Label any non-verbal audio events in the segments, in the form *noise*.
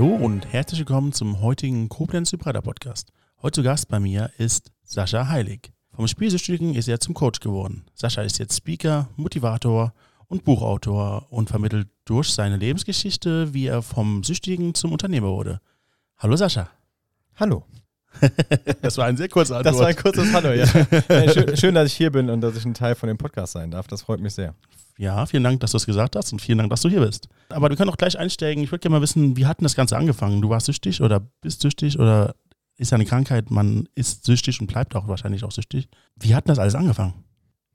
Hallo und herzlich willkommen zum heutigen Koblenz Hybrida Podcast. Heute zu Gast bei mir ist Sascha Heilig. Vom Spielsüchtigen ist er zum Coach geworden. Sascha ist jetzt Speaker, Motivator und Buchautor und vermittelt durch seine Lebensgeschichte, wie er vom Süchtigen zum Unternehmer wurde. Hallo Sascha. Hallo. *laughs* Das war ein sehr kurzer Antwort. Das war ein kurzes Hallo, ja. *laughs* Schön, dass ich hier bin und dass ich ein Teil von dem Podcast sein darf. Das freut mich sehr. Ja, vielen Dank, dass du es gesagt hast und vielen Dank, dass du hier bist. Aber wir können auch gleich einsteigen. Ich würde gerne mal wissen, wie hat denn das Ganze angefangen? Du warst süchtig oder bist süchtig oder ist ja eine Krankheit, man ist süchtig und bleibt auch wahrscheinlich auch süchtig. Wie hat denn das alles angefangen?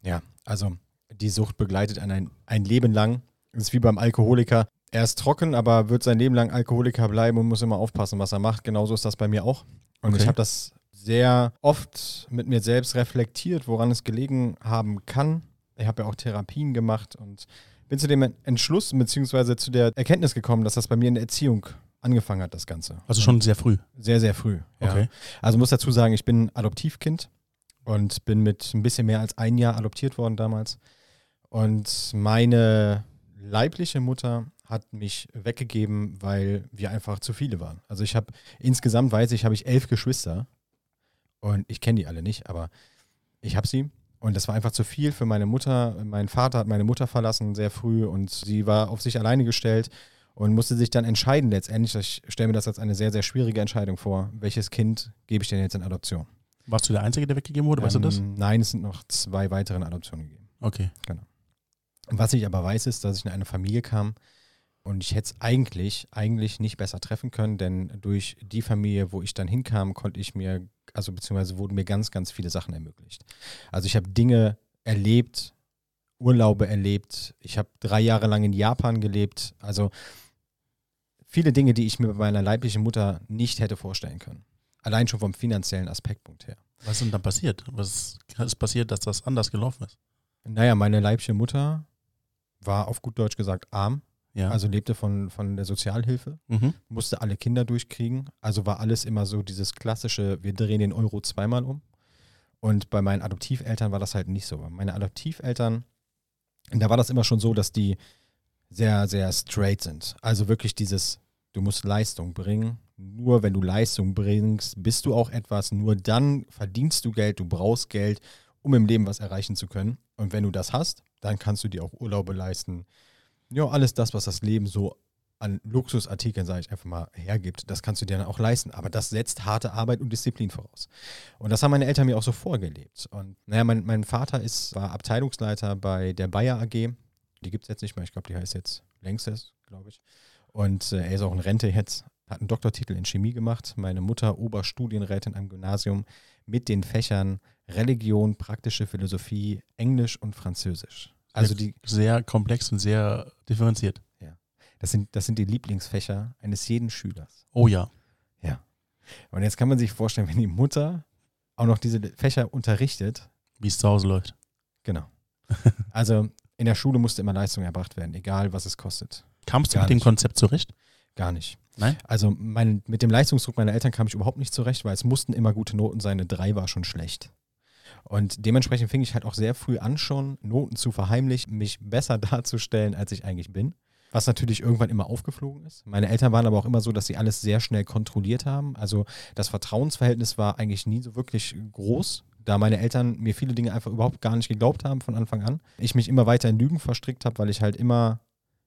Ja, also die Sucht begleitet einen ein, Leben lang. Das ist wie beim Alkoholiker. Er ist trocken, aber wird sein Leben lang Alkoholiker bleiben und muss immer aufpassen, was er macht. Genauso ist das bei mir auch. Und Okay. ich habe das sehr oft mit mir selbst reflektiert, woran es gelegen haben kann. Ich habe ja auch Therapien gemacht und bin zu dem Entschluss bzw. zu der Erkenntnis gekommen, dass das bei mir in der Erziehung angefangen hat, das Ganze. Also schon sehr früh. Sehr, sehr früh. Ja. Okay. Also muss dazu sagen, ich bin Adoptivkind und bin mit ein bisschen mehr als ein Jahr adoptiert worden damals. Und meine leibliche Mutter hat mich weggegeben, weil wir einfach zu viele waren. Also ich habe insgesamt weiß ich, habe ich elf Geschwister und ich kenne die alle nicht, aber ich habe sie und das war einfach zu viel für meine Mutter. Mein Vater hat meine Mutter verlassen sehr früh und sie war auf sich alleine gestellt und musste sich dann entscheiden letztendlich. Ich stelle mir das als eine sehr, sehr schwierige Entscheidung vor. Welches Kind gebe ich denn jetzt in Adoption? Warst du der Einzige, der weggegeben wurde? Weißt du das? Ähm, Nein, es sind noch zwei weitere in Adoption gegeben. Okay. Was ich aber weiß, ist, dass ich in eine Familie kam und ich hätte es eigentlich, eigentlich nicht besser treffen können, denn durch die Familie, wo ich dann hinkam, konnte ich mir, also beziehungsweise wurden mir ganz, ganz viele Sachen ermöglicht. Also ich habe Dinge erlebt, Urlaube erlebt, ich habe drei Jahre lang in Japan gelebt, also viele Dinge, die ich mir bei meiner leiblichen Mutter nicht hätte vorstellen können. Allein schon vom finanziellen Aspektpunkt her. Was ist denn dann passiert? Was ist passiert, dass das anders gelaufen ist? Naja, meine leibliche Mutter war auf gut Deutsch gesagt arm, Ja. also lebte von, von der Sozialhilfe, mhm. musste alle Kinder durchkriegen. Also war alles immer so dieses klassische, wir drehen den Euro zweimal um. Und bei meinen Adoptiveltern war das halt nicht so. Meine Adoptiveltern, da war das immer schon so, dass die sehr, sehr straight sind. Also wirklich dieses, du musst Leistung bringen. Nur wenn du Leistung bringst, bist du auch etwas. Nur dann verdienst du Geld, du brauchst Geld, um im Leben was erreichen zu können. Und wenn du das hast, dann kannst du dir auch Urlaube leisten. Ja, alles das, was das Leben so an Luxusartikeln, sage ich einfach mal, hergibt, das kannst du dir dann auch leisten. Aber das setzt harte Arbeit und Disziplin voraus. Und das haben meine Eltern mir auch so vorgelebt. Und naja, mein, mein Vater ist, war Abteilungsleiter bei der Bayer AG. Die gibt es jetzt nicht mehr. Ich glaube, die heißt jetzt Längstes, glaube ich. Und äh, er ist auch in Rente jetzt, hat einen Doktortitel in Chemie gemacht. Meine Mutter Oberstudienrätin am Gymnasium mit den Fächern Religion, praktische Philosophie, Englisch und Französisch. Also die, sehr komplex und sehr differenziert. das sind, das sind die Lieblingsfächer eines jeden Schülers. Oh ja. Und jetzt kann man sich vorstellen, wenn die Mutter auch noch diese Fächer unterrichtet, Wie es zu Hause läuft. genau. Also in der Schule musste immer Leistung erbracht werden, egal was es kostet. Kamst du Gar mit dem nicht. Konzept zurecht? Gar nicht. Nein? Also mein, mit dem Leistungsdruck meiner Eltern kam ich überhaupt nicht zurecht, weil es mussten immer gute Noten sein. Eine 3 war schon schlecht. Und dementsprechend fing ich halt auch sehr früh an, schon Noten zu verheimlichen, mich besser *laughs* darzustellen, als ich eigentlich bin. Was natürlich irgendwann immer aufgeflogen ist. Meine Eltern waren aber auch immer so, dass sie alles sehr schnell kontrolliert haben. Also das Vertrauensverhältnis war eigentlich nie so wirklich groß, da meine Eltern mir viele Dinge einfach überhaupt gar nicht geglaubt haben von Anfang an. Ich mich immer weiter in Lügen verstrickt habe, weil ich halt immer,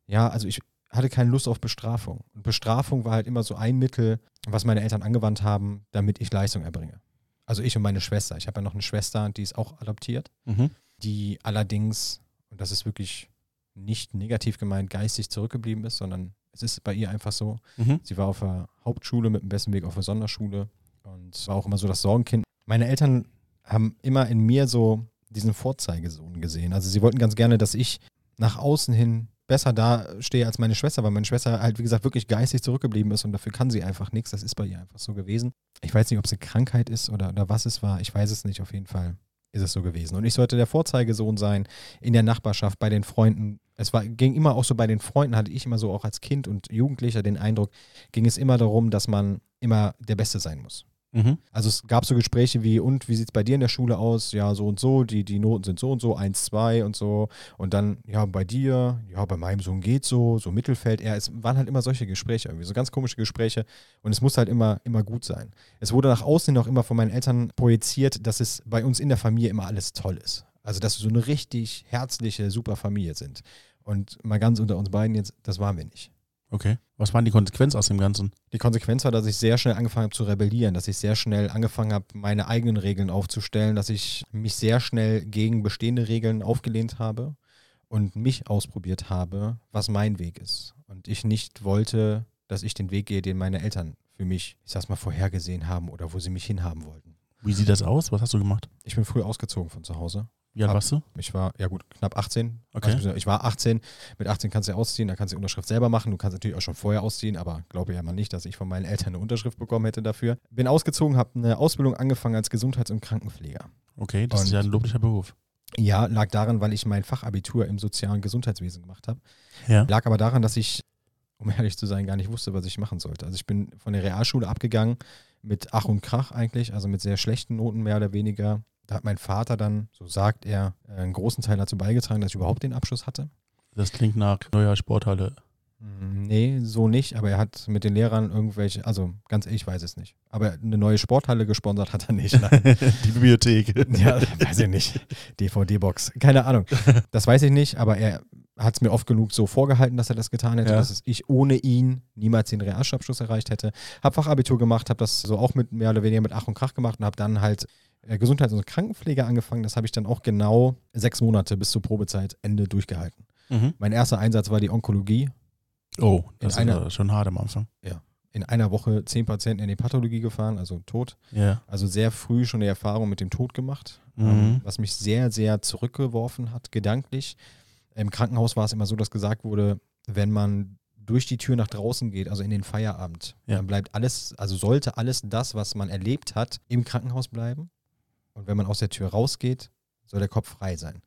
ja, also ich hatte keine Lust auf Bestrafung. Und Bestrafung war halt immer so ein Mittel, was meine Eltern angewandt haben, damit ich Leistung erbringe. Also ich und meine Schwester. Ich habe ja noch eine Schwester, die ist auch adoptiert, Mhm. die allerdings, und das ist wirklich nicht negativ gemeint, geistig zurückgeblieben ist, sondern es ist bei ihr einfach so. Mhm. Sie war auf der Hauptschule mit dem besten Weg auf der Sonderschule und war auch immer so das Sorgenkind. Meine Eltern haben immer in mir so diesen Vorzeigesohn gesehen. Also sie wollten ganz gerne, dass ich nach außen hin besser dastehe als meine Schwester, weil meine Schwester halt, wie gesagt, wirklich geistig zurückgeblieben ist und dafür kann sie einfach nichts. Das ist bei ihr einfach so gewesen. Ich weiß nicht, ob es eine Krankheit ist oder, oder was es war. Ich weiß es nicht. Auf jeden Fall ist es so gewesen. Und ich sollte der Vorzeigesohn sein in der Nachbarschaft, bei den Freunden. Es war, ging immer auch so bei den Freunden, hatte ich immer so auch als Kind und Jugendlicher den Eindruck, ging es immer darum, dass man immer der Beste sein muss. Mhm. Also es gab so Gespräche wie, und wie sieht es bei dir in der Schule aus? Ja, so und so, die, die Noten sind so und so, 1, 2 und so. Und dann, ja, bei dir, ja, bei meinem Sohn geht so, so Mittelfeld. Ja, es waren halt immer solche Gespräche irgendwie, so ganz komische Gespräche. Und es muss halt immer, immer gut sein. Es wurde nach außen auch immer von meinen Eltern projiziert, dass es bei uns in der Familie immer alles toll ist. Also, dass wir so eine richtig herzliche, super Familie sind. Und mal ganz unter uns beiden jetzt, das waren wir nicht. Okay. Was waren die Konsequenzen aus dem Ganzen? Die Konsequenz war, dass ich sehr schnell angefangen habe zu rebellieren, dass ich sehr schnell angefangen habe, meine eigenen Regeln aufzustellen, dass ich mich sehr schnell gegen bestehende Regeln aufgelehnt habe und mich ausprobiert habe, was mein Weg ist. Und ich nicht wollte, dass ich den Weg gehe, den meine Eltern für mich, ich sag's mal, vorhergesehen haben oder wo sie mich hinhaben wollten. Wie sieht das aus? Was hast du gemacht? Ich bin früh ausgezogen von zu Hause. Wie alt warst du? Ich war, ja gut, knapp 18. Okay. Also, ich war 18. Mit 18 kannst du ja ausziehen, da kannst du die Unterschrift selber machen. Du kannst natürlich auch schon vorher ausziehen, aber glaube ja mal nicht, dass ich von meinen Eltern eine Unterschrift bekommen hätte dafür. Bin ausgezogen, habe eine Ausbildung angefangen als Gesundheits- und Krankenpfleger. Okay, das ist Und- ja ein loblicher Beruf. Ja, lag daran, weil ich mein Fachabitur im sozialen Gesundheitswesen gemacht habe. Ja. Lag aber daran, dass ich, um ehrlich zu sein, gar nicht wusste, was ich machen sollte. Also ich bin von der Realschule abgegangen mit Ach und Krach eigentlich, also mit sehr schlechten Noten mehr oder weniger. Da hat mein Vater dann, so sagt er, äh, einen großen Teil dazu beigetragen, dass ich überhaupt den Abschluss hatte. Das klingt nach neuer Sporthalle. Mm, Nee, so nicht, aber er hat mit den Lehrern irgendwelche, also ganz ehrlich, ich weiß es nicht. Aber eine neue Sporthalle gesponsert hat er nicht. Nein. *laughs* die Bibliothek. *laughs* ja, weiß ich nicht. DVD-Box, keine Ahnung. Das weiß ich nicht, aber er hat es mir oft genug so vorgehalten, dass er das getan hätte, Ja. dass ich ohne ihn niemals den Realschulabschluss erreicht hätte. Hab Fachabitur gemacht, habe das so auch mit mehr oder weniger mit Ach und Krach gemacht und habe dann halt Gesundheits- und Krankenpflege angefangen. Das habe ich dann auch genau sechs Monate bis zur Probezeit Ende durchgehalten. Mhm. Mein erster Einsatz war die Onkologie. Oh, das In ist einer- schon hart am Anfang. In einer Woche zehn Patienten in die Pathologie gefahren, also tot. Ja. Also sehr früh schon die Erfahrung mit dem Tod gemacht, Mhm. ähm, was mich sehr, sehr zurückgeworfen hat, gedanklich. Im Krankenhaus war es immer so, dass gesagt wurde, wenn man durch die Tür nach draußen geht, also in den Feierabend, Ja. dann bleibt alles, also sollte alles das, was man erlebt hat, im Krankenhaus bleiben. Und wenn man aus der Tür rausgeht, soll der Kopf frei sein.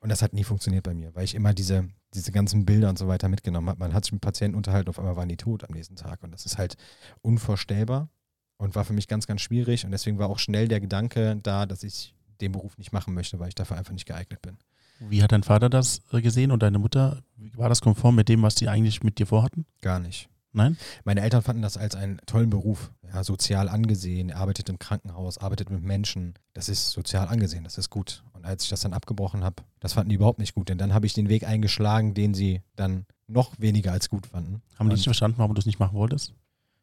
Und das hat nie funktioniert bei mir, weil ich immer diese, diese ganzen Bilder und so weiter mitgenommen habe. Man hat sich mit Patienten unterhalten, auf einmal waren die tot am nächsten Tag. Und das ist halt unvorstellbar und war für mich ganz, ganz schwierig. Und deswegen war auch schnell der Gedanke da, dass ich den Beruf nicht machen möchte, weil ich dafür einfach nicht geeignet bin. Wie hat dein Vater das äh, gesehen und deine Mutter? War das konform mit dem, was die eigentlich mit dir vorhatten? Gar nicht. Nein? Meine Eltern fanden das als einen tollen Beruf. Ja, sozial angesehen, er arbeitet im Krankenhaus, arbeitet mit Menschen. Das ist sozial angesehen, das ist gut. Und als ich das dann abgebrochen habe, das fanden die überhaupt nicht gut. Denn dann habe ich den Weg eingeschlagen, den sie dann noch weniger als gut fanden. Haben die nicht verstanden, warum du es nicht machen wolltest?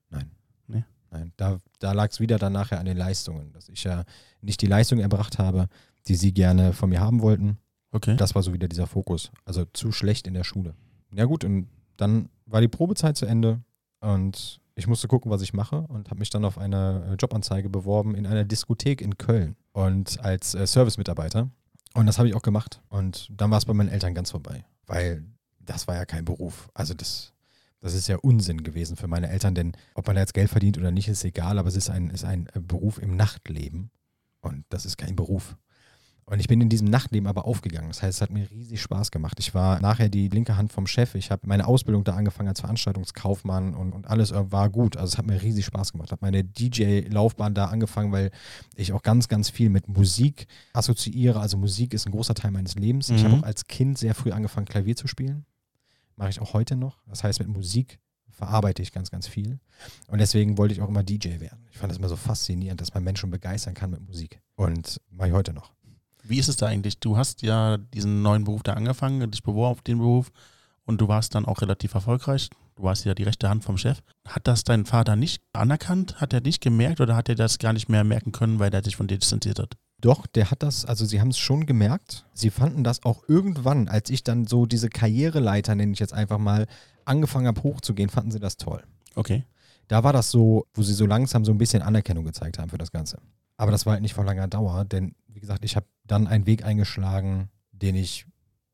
Nein. Nee? Nein, da, da lag es wieder dann nachher an den Leistungen, dass ich ja nicht die Leistung erbracht habe, die sie gerne von mir haben wollten. Okay. Das war so wieder dieser Fokus. Also zu schlecht in der Schule. Ja gut, und dann war die Probezeit zu Ende und ich musste gucken, was ich mache und habe mich dann auf eine äh, Jobanzeige beworben in einer Diskothek in Köln und als äh, Servicemitarbeiter. Und das habe ich auch gemacht. Und dann war es bei meinen Eltern ganz vorbei, weil das war ja kein Beruf. Also das, das ist ja Unsinn gewesen für meine Eltern, denn ob man da jetzt Geld verdient oder nicht, ist egal, aber es ist ein, ist ein äh, Beruf im Nachtleben und das ist kein Beruf. Und ich bin in diesem Nachtleben aber aufgegangen. Das heißt, es hat mir riesig Spaß gemacht. Ich war nachher die linke Hand vom Chef. Ich habe meine Ausbildung da angefangen als Veranstaltungskaufmann und, und alles äh, war gut. Also es hat mir riesig Spaß gemacht. Ich habe meine DJ-Laufbahn da angefangen, weil ich auch ganz, ganz viel mit Musik assoziiere. Also Musik ist ein großer Teil meines Lebens. Ich Mhm. habe auch als Kind sehr früh angefangen, Klavier zu spielen. Mache ich auch heute noch. Das heißt, mit Musik verarbeite ich ganz, ganz viel. Und deswegen wollte ich auch immer DJ werden. Ich fand das immer so faszinierend, dass man Menschen begeistern kann mit Musik. Und mache ich heute noch. Wie ist es da eigentlich? Du hast ja diesen neuen Beruf da angefangen, dich beworben auf den Beruf und du warst dann auch relativ erfolgreich. Du warst ja die rechte Hand vom Chef. Hat das dein Vater nicht anerkannt? Hat er nicht gemerkt oder hat er das gar nicht mehr merken können, weil er sich von dir distanziert hat? Doch, der hat das, also sie haben es schon gemerkt. Sie fanden das auch irgendwann, als ich dann so diese Karriereleiter, nenne ich jetzt einfach mal, angefangen habe hochzugehen, fanden sie das toll. Okay. Da war das so, wo sie so langsam so ein bisschen Anerkennung gezeigt haben für das Ganze. Aber das war halt nicht von langer Dauer, denn wie gesagt, ich habe dann einen Weg eingeschlagen, den ich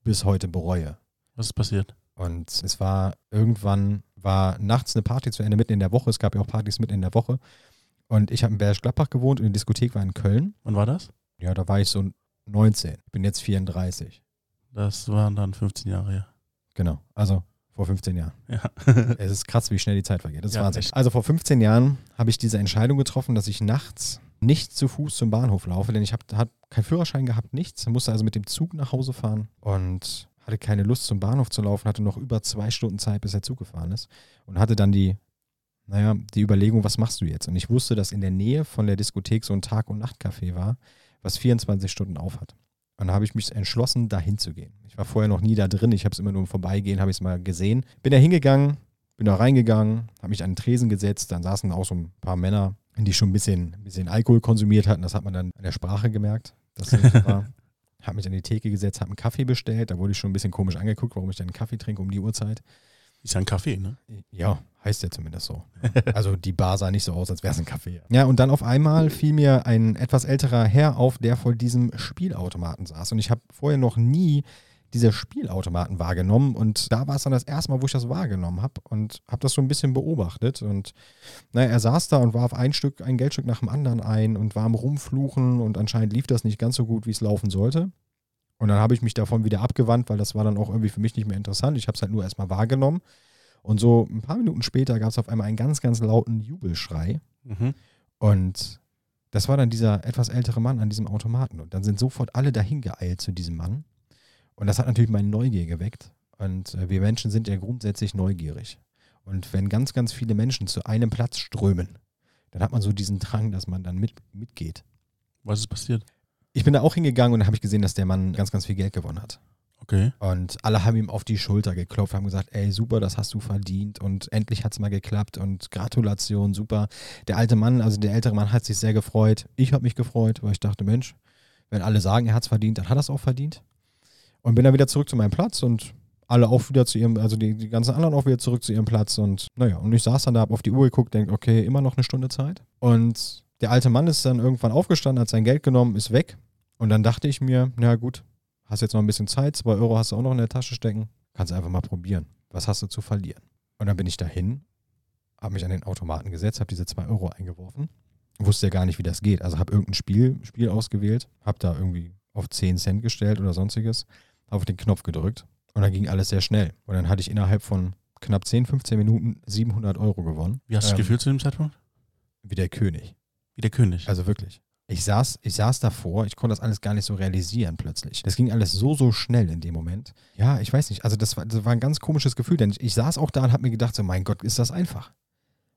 bis heute bereue. Was ist passiert? Und es war irgendwann, war nachts eine Party zu Ende, mitten in der Woche. Es gab ja auch Partys mitten in der Woche. Und ich habe in Bergisch Gladbach gewohnt und die Diskothek war in Köln. Wann war das? Ja, da war ich so 19. Ich bin jetzt 34. Das waren dann 15 Jahre her. Genau. Also Vor 15 Jahren. Ja. *laughs* *laughs* Es ist krass, wie schnell die Zeit vergeht. Das ist Ja, Wahnsinn. echt. Also vor 15 Jahren habe ich diese Entscheidung getroffen, dass ich nachts nicht zu Fuß zum Bahnhof laufe, denn ich habe hab keinen Führerschein gehabt, nichts. Musste also mit dem Zug nach Hause fahren und hatte keine Lust zum Bahnhof zu laufen, hatte noch über zwei Stunden Zeit, bis der Zug gefahren ist und hatte dann die, naja, die Überlegung, was machst du jetzt? Und ich wusste, dass in der Nähe von der Diskothek so ein Tag- und Nachtcafé war, was 24 Stunden auf hat. Und da habe ich mich entschlossen, da hinzugehen. Ich war vorher noch nie da drin, ich habe es immer nur im Vorbeigehen, habe ich es mal gesehen. Bin da hingegangen, bin da reingegangen, habe mich an den Tresen gesetzt, dann saßen auch so ein paar Männer, die schon ein bisschen, ein bisschen Alkohol konsumiert hatten. Das hat man dann an der Sprache gemerkt, das war. *laughs* Habe mich an die Theke gesetzt, habe einen Kaffee bestellt. Da wurde ich schon ein bisschen komisch angeguckt, warum ich dann einen Kaffee trinke um die Uhrzeit. Ist ja ein Kaffee, ne? Ja, heißt ja zumindest so. *laughs* Also die Bar sah nicht so aus, als wäre es ein Kaffee. Ja, und dann auf einmal fiel mir ein etwas älterer Herr auf, der vor diesem Spielautomaten saß. Und ich habe vorher noch nie diese Spielautomaten wahrgenommen. Und da war es dann das erste Mal, wo ich das wahrgenommen habe und habe das so ein bisschen beobachtet. Und naja, er saß da und warf ein Stück, ein Geldstück nach dem anderen ein und war am Rumfluchen und anscheinend lief das nicht ganz so gut, wie es laufen sollte. Und dann habe ich mich davon wieder abgewandt, weil das war dann auch irgendwie für mich nicht mehr interessant. Ich habe es halt nur erstmal wahrgenommen. Und so ein paar Minuten später gab es auf einmal einen ganz, ganz lauten Jubelschrei. Mhm. Und das war dann dieser etwas ältere Mann an diesem Automaten. Und dann sind sofort alle dahin geeilt zu diesem Mann. Und das hat natürlich meine Neugier geweckt. Und äh, wir Menschen sind ja grundsätzlich neugierig. Und wenn ganz, ganz viele Menschen zu einem Platz strömen, dann hat man so diesen Drang, dass man dann mit, mitgeht. Was ist passiert? Ich bin da auch hingegangen und dann habe ich gesehen, dass der Mann ganz, ganz viel Geld gewonnen hat. Okay. Und alle haben ihm auf die Schulter geklopft, haben gesagt, ey, super, das hast du verdient und endlich hat es mal geklappt und Gratulation, super. Der alte Mann, also der ältere Mann hat sich sehr gefreut. Ich habe mich gefreut, weil ich dachte, Mensch, wenn alle sagen, er hat es verdient, dann hat er es auch verdient. Und bin dann wieder zurück zu meinem Platz und alle auch wieder zu ihrem, also die, die ganzen anderen auch wieder zurück zu ihrem Platz und naja, und ich saß dann da, hab auf die Uhr geguckt, denke, okay, immer noch eine Stunde Zeit. Und der alte Mann ist dann irgendwann aufgestanden, hat sein Geld genommen, ist weg. Und dann dachte ich mir, na gut, hast jetzt noch ein bisschen Zeit, zwei Euro hast du auch noch in der Tasche stecken, kannst einfach mal probieren. Was hast du zu verlieren? Und dann bin ich dahin, habe mich an den Automaten gesetzt, habe diese zwei Euro eingeworfen, wusste ja gar nicht, wie das geht. Also habe irgendein Spiel, Spiel ausgewählt, habe da irgendwie auf 10 Cent gestellt oder sonstiges, auf den Knopf gedrückt und dann ging alles sehr schnell. Und dann hatte ich innerhalb von knapp 10, 15 Minuten 700 Euro gewonnen. Wie hast du Ähm, dich gefühlt zu dem Zeitpunkt? Wie der König. Wie der König. Also wirklich. Ich saß, ich saß davor, ich konnte das alles gar nicht so realisieren plötzlich. Das ging alles so, so schnell in dem Moment. Ja, ich weiß nicht. Also das war, das war ein ganz komisches Gefühl, denn ich, ich saß auch da und habe mir gedacht, so mein Gott, ist das einfach.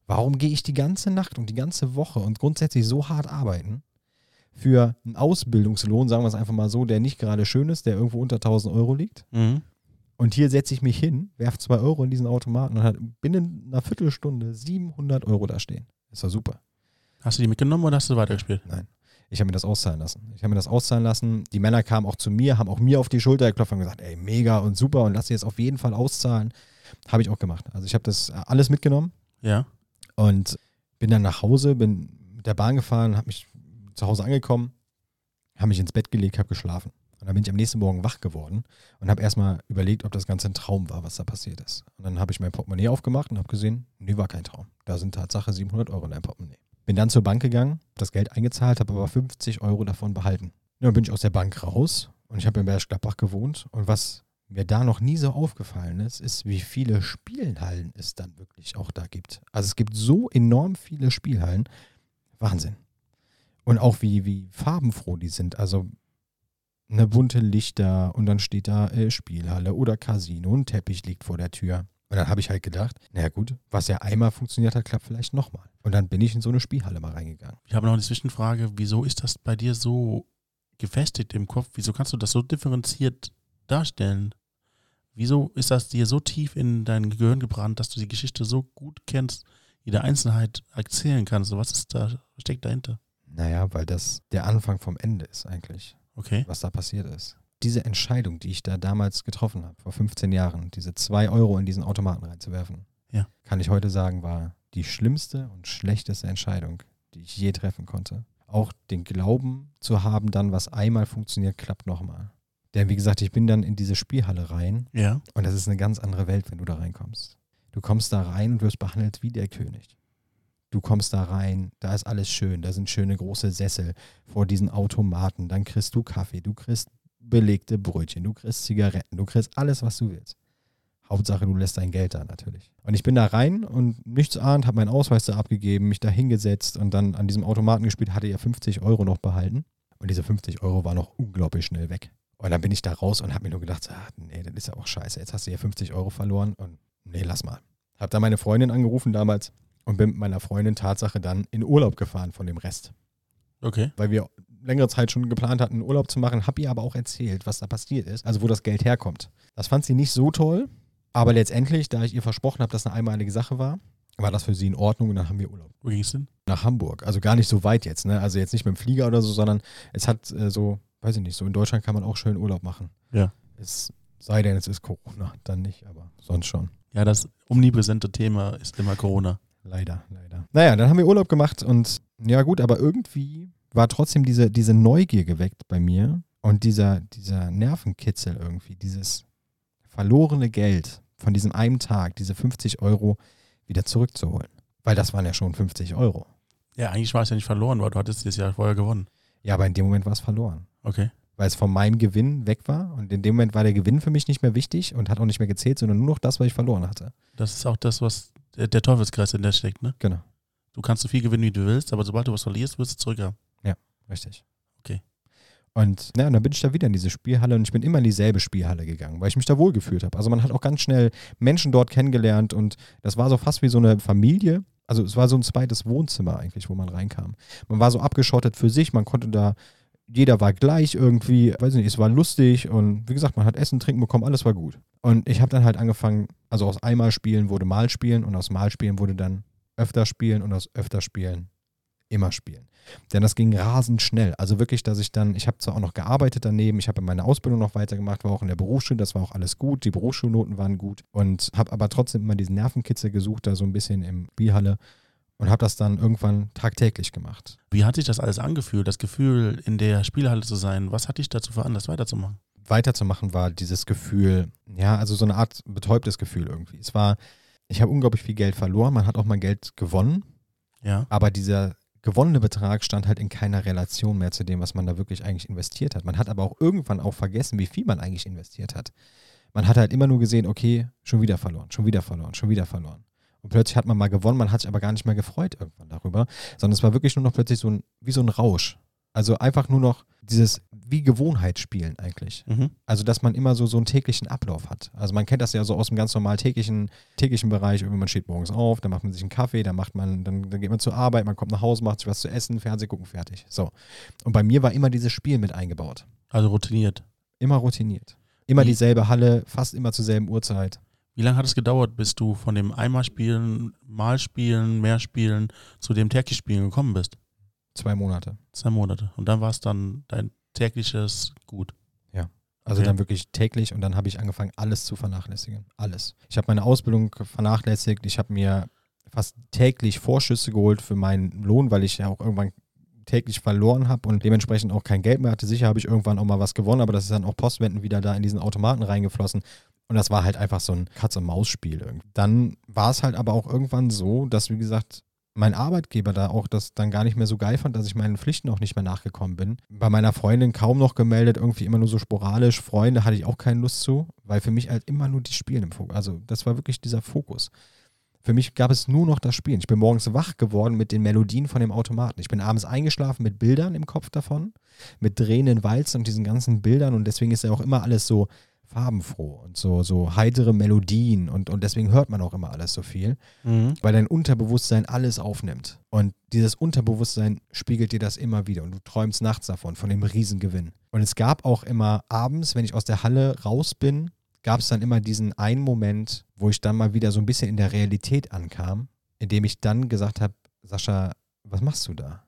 Warum gehe ich die ganze Nacht und die ganze Woche und grundsätzlich so hart arbeiten für einen Ausbildungslohn, sagen wir es einfach mal so, der nicht gerade schön ist, der irgendwo unter 1000 Euro liegt. mhm. Und hier setze ich mich hin, werfe zwei Euro in diesen Automaten und hat binnen einer Viertelstunde 700 Euro da stehen. Ist doch super. Hast du die mitgenommen oder hast du weitergespielt? Nein. Ich habe mir das auszahlen lassen. Ich habe mir das auszahlen lassen. Die Männer kamen auch zu mir, haben auch mir auf die Schulter geklopft und gesagt, ey, mega und super und lass dir jetzt auf jeden Fall auszahlen. Habe ich auch gemacht. Also ich habe das alles mitgenommen Ja. und bin dann nach Hause, bin mit der Bahn gefahren, habe mich zu Hause angekommen, habe mich ins Bett gelegt, habe geschlafen. Und dann bin ich am nächsten Morgen wach geworden und habe erstmal überlegt, ob das Ganze ein Traum war, was da passiert ist. Und dann habe ich mein Portemonnaie aufgemacht und habe gesehen, nee, war kein Traum. Da sind Tatsache 700 Euro in deinem Portemonnaie. Bin dann zur Bank gegangen, das Geld eingezahlt, habe aber 50 Euro davon behalten. Ja, dann bin ich aus der Bank raus und ich habe in Bergstadtbach gewohnt. Und was mir da noch nie so aufgefallen ist, ist, wie viele Spielhallen es dann wirklich auch da gibt. Also es gibt so enorm viele Spielhallen. Wahnsinn. Und auch wie, wie farbenfroh die sind. Also eine bunte Lichter und dann steht da äh, Spielhalle oder Casino, ein Teppich liegt vor der Tür. Und dann habe ich halt gedacht, naja gut, was ja einmal funktioniert hat, klappt vielleicht nochmal. Und dann bin ich in so eine Spielhalle mal reingegangen. Ich habe noch eine Zwischenfrage. Wieso ist das bei dir so gefestigt im Kopf? Wieso kannst du das so differenziert darstellen? Wieso ist das dir so tief in dein Gehirn gebrannt, dass du die Geschichte so gut kennst, jede Einzelheit erzählen kannst? Was ist da, was steckt dahinter? Naja, weil das der Anfang vom Ende ist eigentlich, Okay. was da passiert ist. Diese Entscheidung, die ich da damals getroffen habe, vor 15 Jahren, diese zwei Euro in diesen Automaten reinzuwerfen, Ja. kann ich heute sagen, war die schlimmste und schlechteste Entscheidung, die ich je treffen konnte. Auch den Glauben zu haben, dann was einmal funktioniert, klappt nochmal. Denn wie gesagt, ich bin dann in diese Spielhalle rein Ja. und das ist eine ganz andere Welt, wenn du da reinkommst. Du kommst da rein und wirst behandelt wie der König. Du kommst da rein, da ist alles schön, da sind schöne große Sessel vor diesen Automaten, dann kriegst du Kaffee, du kriegst belegte Brötchen, du kriegst Zigaretten, du kriegst alles, was du willst. Hauptsache, du lässt dein Geld da natürlich. Und ich bin da rein und nichts ahnt, habe meinen Ausweis da abgegeben, mich da hingesetzt und dann an diesem Automaten gespielt, hatte ja 50 Euro noch behalten. Und diese 50 Euro waren noch unglaublich schnell weg. Und dann bin ich da raus und habe mir nur gedacht, ah, nee, das ist ja auch scheiße. Jetzt hast du hier 50 Euro verloren und nee, lass mal. Hab da meine Freundin angerufen damals und bin mit meiner Freundin Tatsache dann in Urlaub gefahren von dem Rest. Okay. Weil wir längere Zeit schon geplant hatten, Urlaub zu machen, habe ihr aber auch erzählt, was da passiert ist, also wo das Geld herkommt. Das fand sie nicht so toll, aber letztendlich, da ich ihr versprochen habe, dass eine einmalige Sache war, war das für sie in Ordnung und dann haben wir Urlaub. Wo ging es denn? Nach Hamburg. Also gar nicht so weit jetzt, ne? Also jetzt nicht mit dem Flieger oder so, sondern es hat äh, so, weiß ich nicht, so in Deutschland kann man auch schön Urlaub machen. Ja. Es sei denn, es ist Corona, dann nicht, aber sonst schon. Ja, das omnipräsente Thema ist immer Corona. Leider, leider. Naja, dann haben wir Urlaub gemacht und ja gut, aber irgendwie war trotzdem diese, diese Neugier geweckt bei mir und dieser, dieser Nervenkitzel irgendwie, dieses verlorene Geld von diesem einen Tag, diese 50 Euro wieder zurückzuholen. Weil das waren ja schon 50 Euro. Ja, eigentlich war es ja nicht verloren, weil du hattest das Jahr vorher gewonnen. Ja, aber in dem Moment war es verloren. Okay. Weil es von meinem Gewinn weg war und in dem Moment war der Gewinn für mich nicht mehr wichtig und hat auch nicht mehr gezählt, sondern nur noch das, was ich verloren hatte. Das ist auch das, was der, der Teufelskreis in der steckt, ne? Genau, Du kannst so viel gewinnen, wie du willst, aber sobald du was verlierst, wirst du zurückhaben. richtig. Okay. Und, ja, und dann bin ich da wieder in diese Spielhalle und ich bin immer in dieselbe Spielhalle gegangen, weil ich mich da wohlgefühlt habe. Also man hat auch ganz schnell Menschen dort kennengelernt und das war so fast wie so eine Familie. Also es war so ein zweites Wohnzimmer eigentlich, wo man reinkam. Man war so abgeschottet für sich, man konnte da, jeder war gleich irgendwie, weiß ich nicht, es war lustig und wie gesagt, man hat Essen, Trinken bekommen, alles war gut. Und ich habe dann halt angefangen, also aus einmal spielen wurde mal spielen und aus mal spielen wurde dann öfter spielen und aus öfter spielen immer spielen. Denn das ging rasend schnell. Also wirklich, dass ich dann, ich habe zwar auch noch gearbeitet daneben, ich habe meine Ausbildung noch weitergemacht, war auch in der Berufsschule, das war auch alles gut, die Berufsschulnoten waren gut und habe aber trotzdem immer diesen Nervenkitzel gesucht, da so ein bisschen im Spielhalle und habe das dann irgendwann tagtäglich gemacht. Wie hat sich das alles angefühlt, das Gefühl, in der Spielhalle zu sein? Was hat dich dazu veranlasst, weiterzumachen? Weiterzumachen war dieses Gefühl, ja, also so eine Art betäubtes Gefühl irgendwie. Es war, ich habe unglaublich viel Geld verloren, man hat auch mal Geld gewonnen, Ja. aber dieser gewonnene Betrag stand halt in keiner Relation mehr zu dem, was man da wirklich eigentlich investiert hat. Man hat aber auch irgendwann auch vergessen, wie viel man eigentlich investiert hat. Man hat halt immer nur gesehen, okay, schon wieder verloren, schon wieder verloren, schon wieder verloren. Und plötzlich hat man mal gewonnen, man hat sich aber gar nicht mehr gefreut irgendwann darüber, sondern es war wirklich nur noch plötzlich so ein, wie so ein Rausch. Also einfach nur noch dieses, wie Gewohnheitsspielen eigentlich. Mhm. Also, dass man immer so, so einen täglichen Ablauf hat. Also, man kennt das ja so aus dem ganz normal täglichen, täglichen Bereich. Irgendwie man steht morgens auf, dann macht man sich einen Kaffee, dann macht man, dann, dann geht man zur Arbeit, man kommt nach Hause, macht sich was zu essen, Fernsehen gucken, fertig. So. Und bei mir war immer dieses Spiel mit eingebaut. Also routiniert. Immer routiniert. Immer dieselbe Halle, fast immer zur selben Uhrzeit. Wie lange hat es gedauert, bis du von dem einmal spielen, mal spielen, mehr spielen zu dem täglich spielen gekommen bist? Zwei Monate. Zwei Monate. Und dann war es dann dein tägliches Gut. Also Okay. dann wirklich täglich und dann habe ich angefangen, alles zu vernachlässigen. Alles. Ich habe meine Ausbildung vernachlässigt. Ich habe mir fast täglich Vorschüsse geholt für meinen Lohn, weil ich ja auch irgendwann täglich verloren habe und dementsprechend auch kein Geld mehr hatte. Sicher habe ich irgendwann auch mal was gewonnen, aber das ist dann auch Postwenden wieder da in diesen Automaten reingeflossen. Und das war halt einfach so ein Katz-und-Maus-Spiel. Dann war es halt aber auch irgendwann so, dass, wie gesagt, mein Arbeitgeber da auch das dann gar nicht mehr so geil fand, dass ich meinen Pflichten auch nicht mehr nachgekommen bin. Bei meiner Freundin kaum noch gemeldet, irgendwie immer nur so sporadisch. Freunde hatte ich auch keine Lust zu, weil für mich halt immer nur die Spielen im Fokus. Also das war wirklich dieser Fokus. Für mich gab es nur noch das Spielen. Ich bin morgens wach geworden mit den Melodien von dem Automaten. Ich bin abends eingeschlafen mit Bildern im Kopf davon, mit drehenden Walzen und diesen ganzen Bildern und deswegen ist ja auch immer alles so farbenfroh und so, so heitere Melodien und, und deswegen hört man auch immer alles so viel weil dein Unterbewusstsein alles aufnimmt. Und dieses Unterbewusstsein spiegelt dir das immer wieder. Und du träumst nachts davon, von dem Riesengewinn. Und es gab auch immer abends, wenn ich aus der Halle raus bin, gab es dann immer diesen einen Moment, wo ich dann mal wieder so ein bisschen in der Realität ankam, in dem ich dann gesagt habe, Sascha, was machst du da?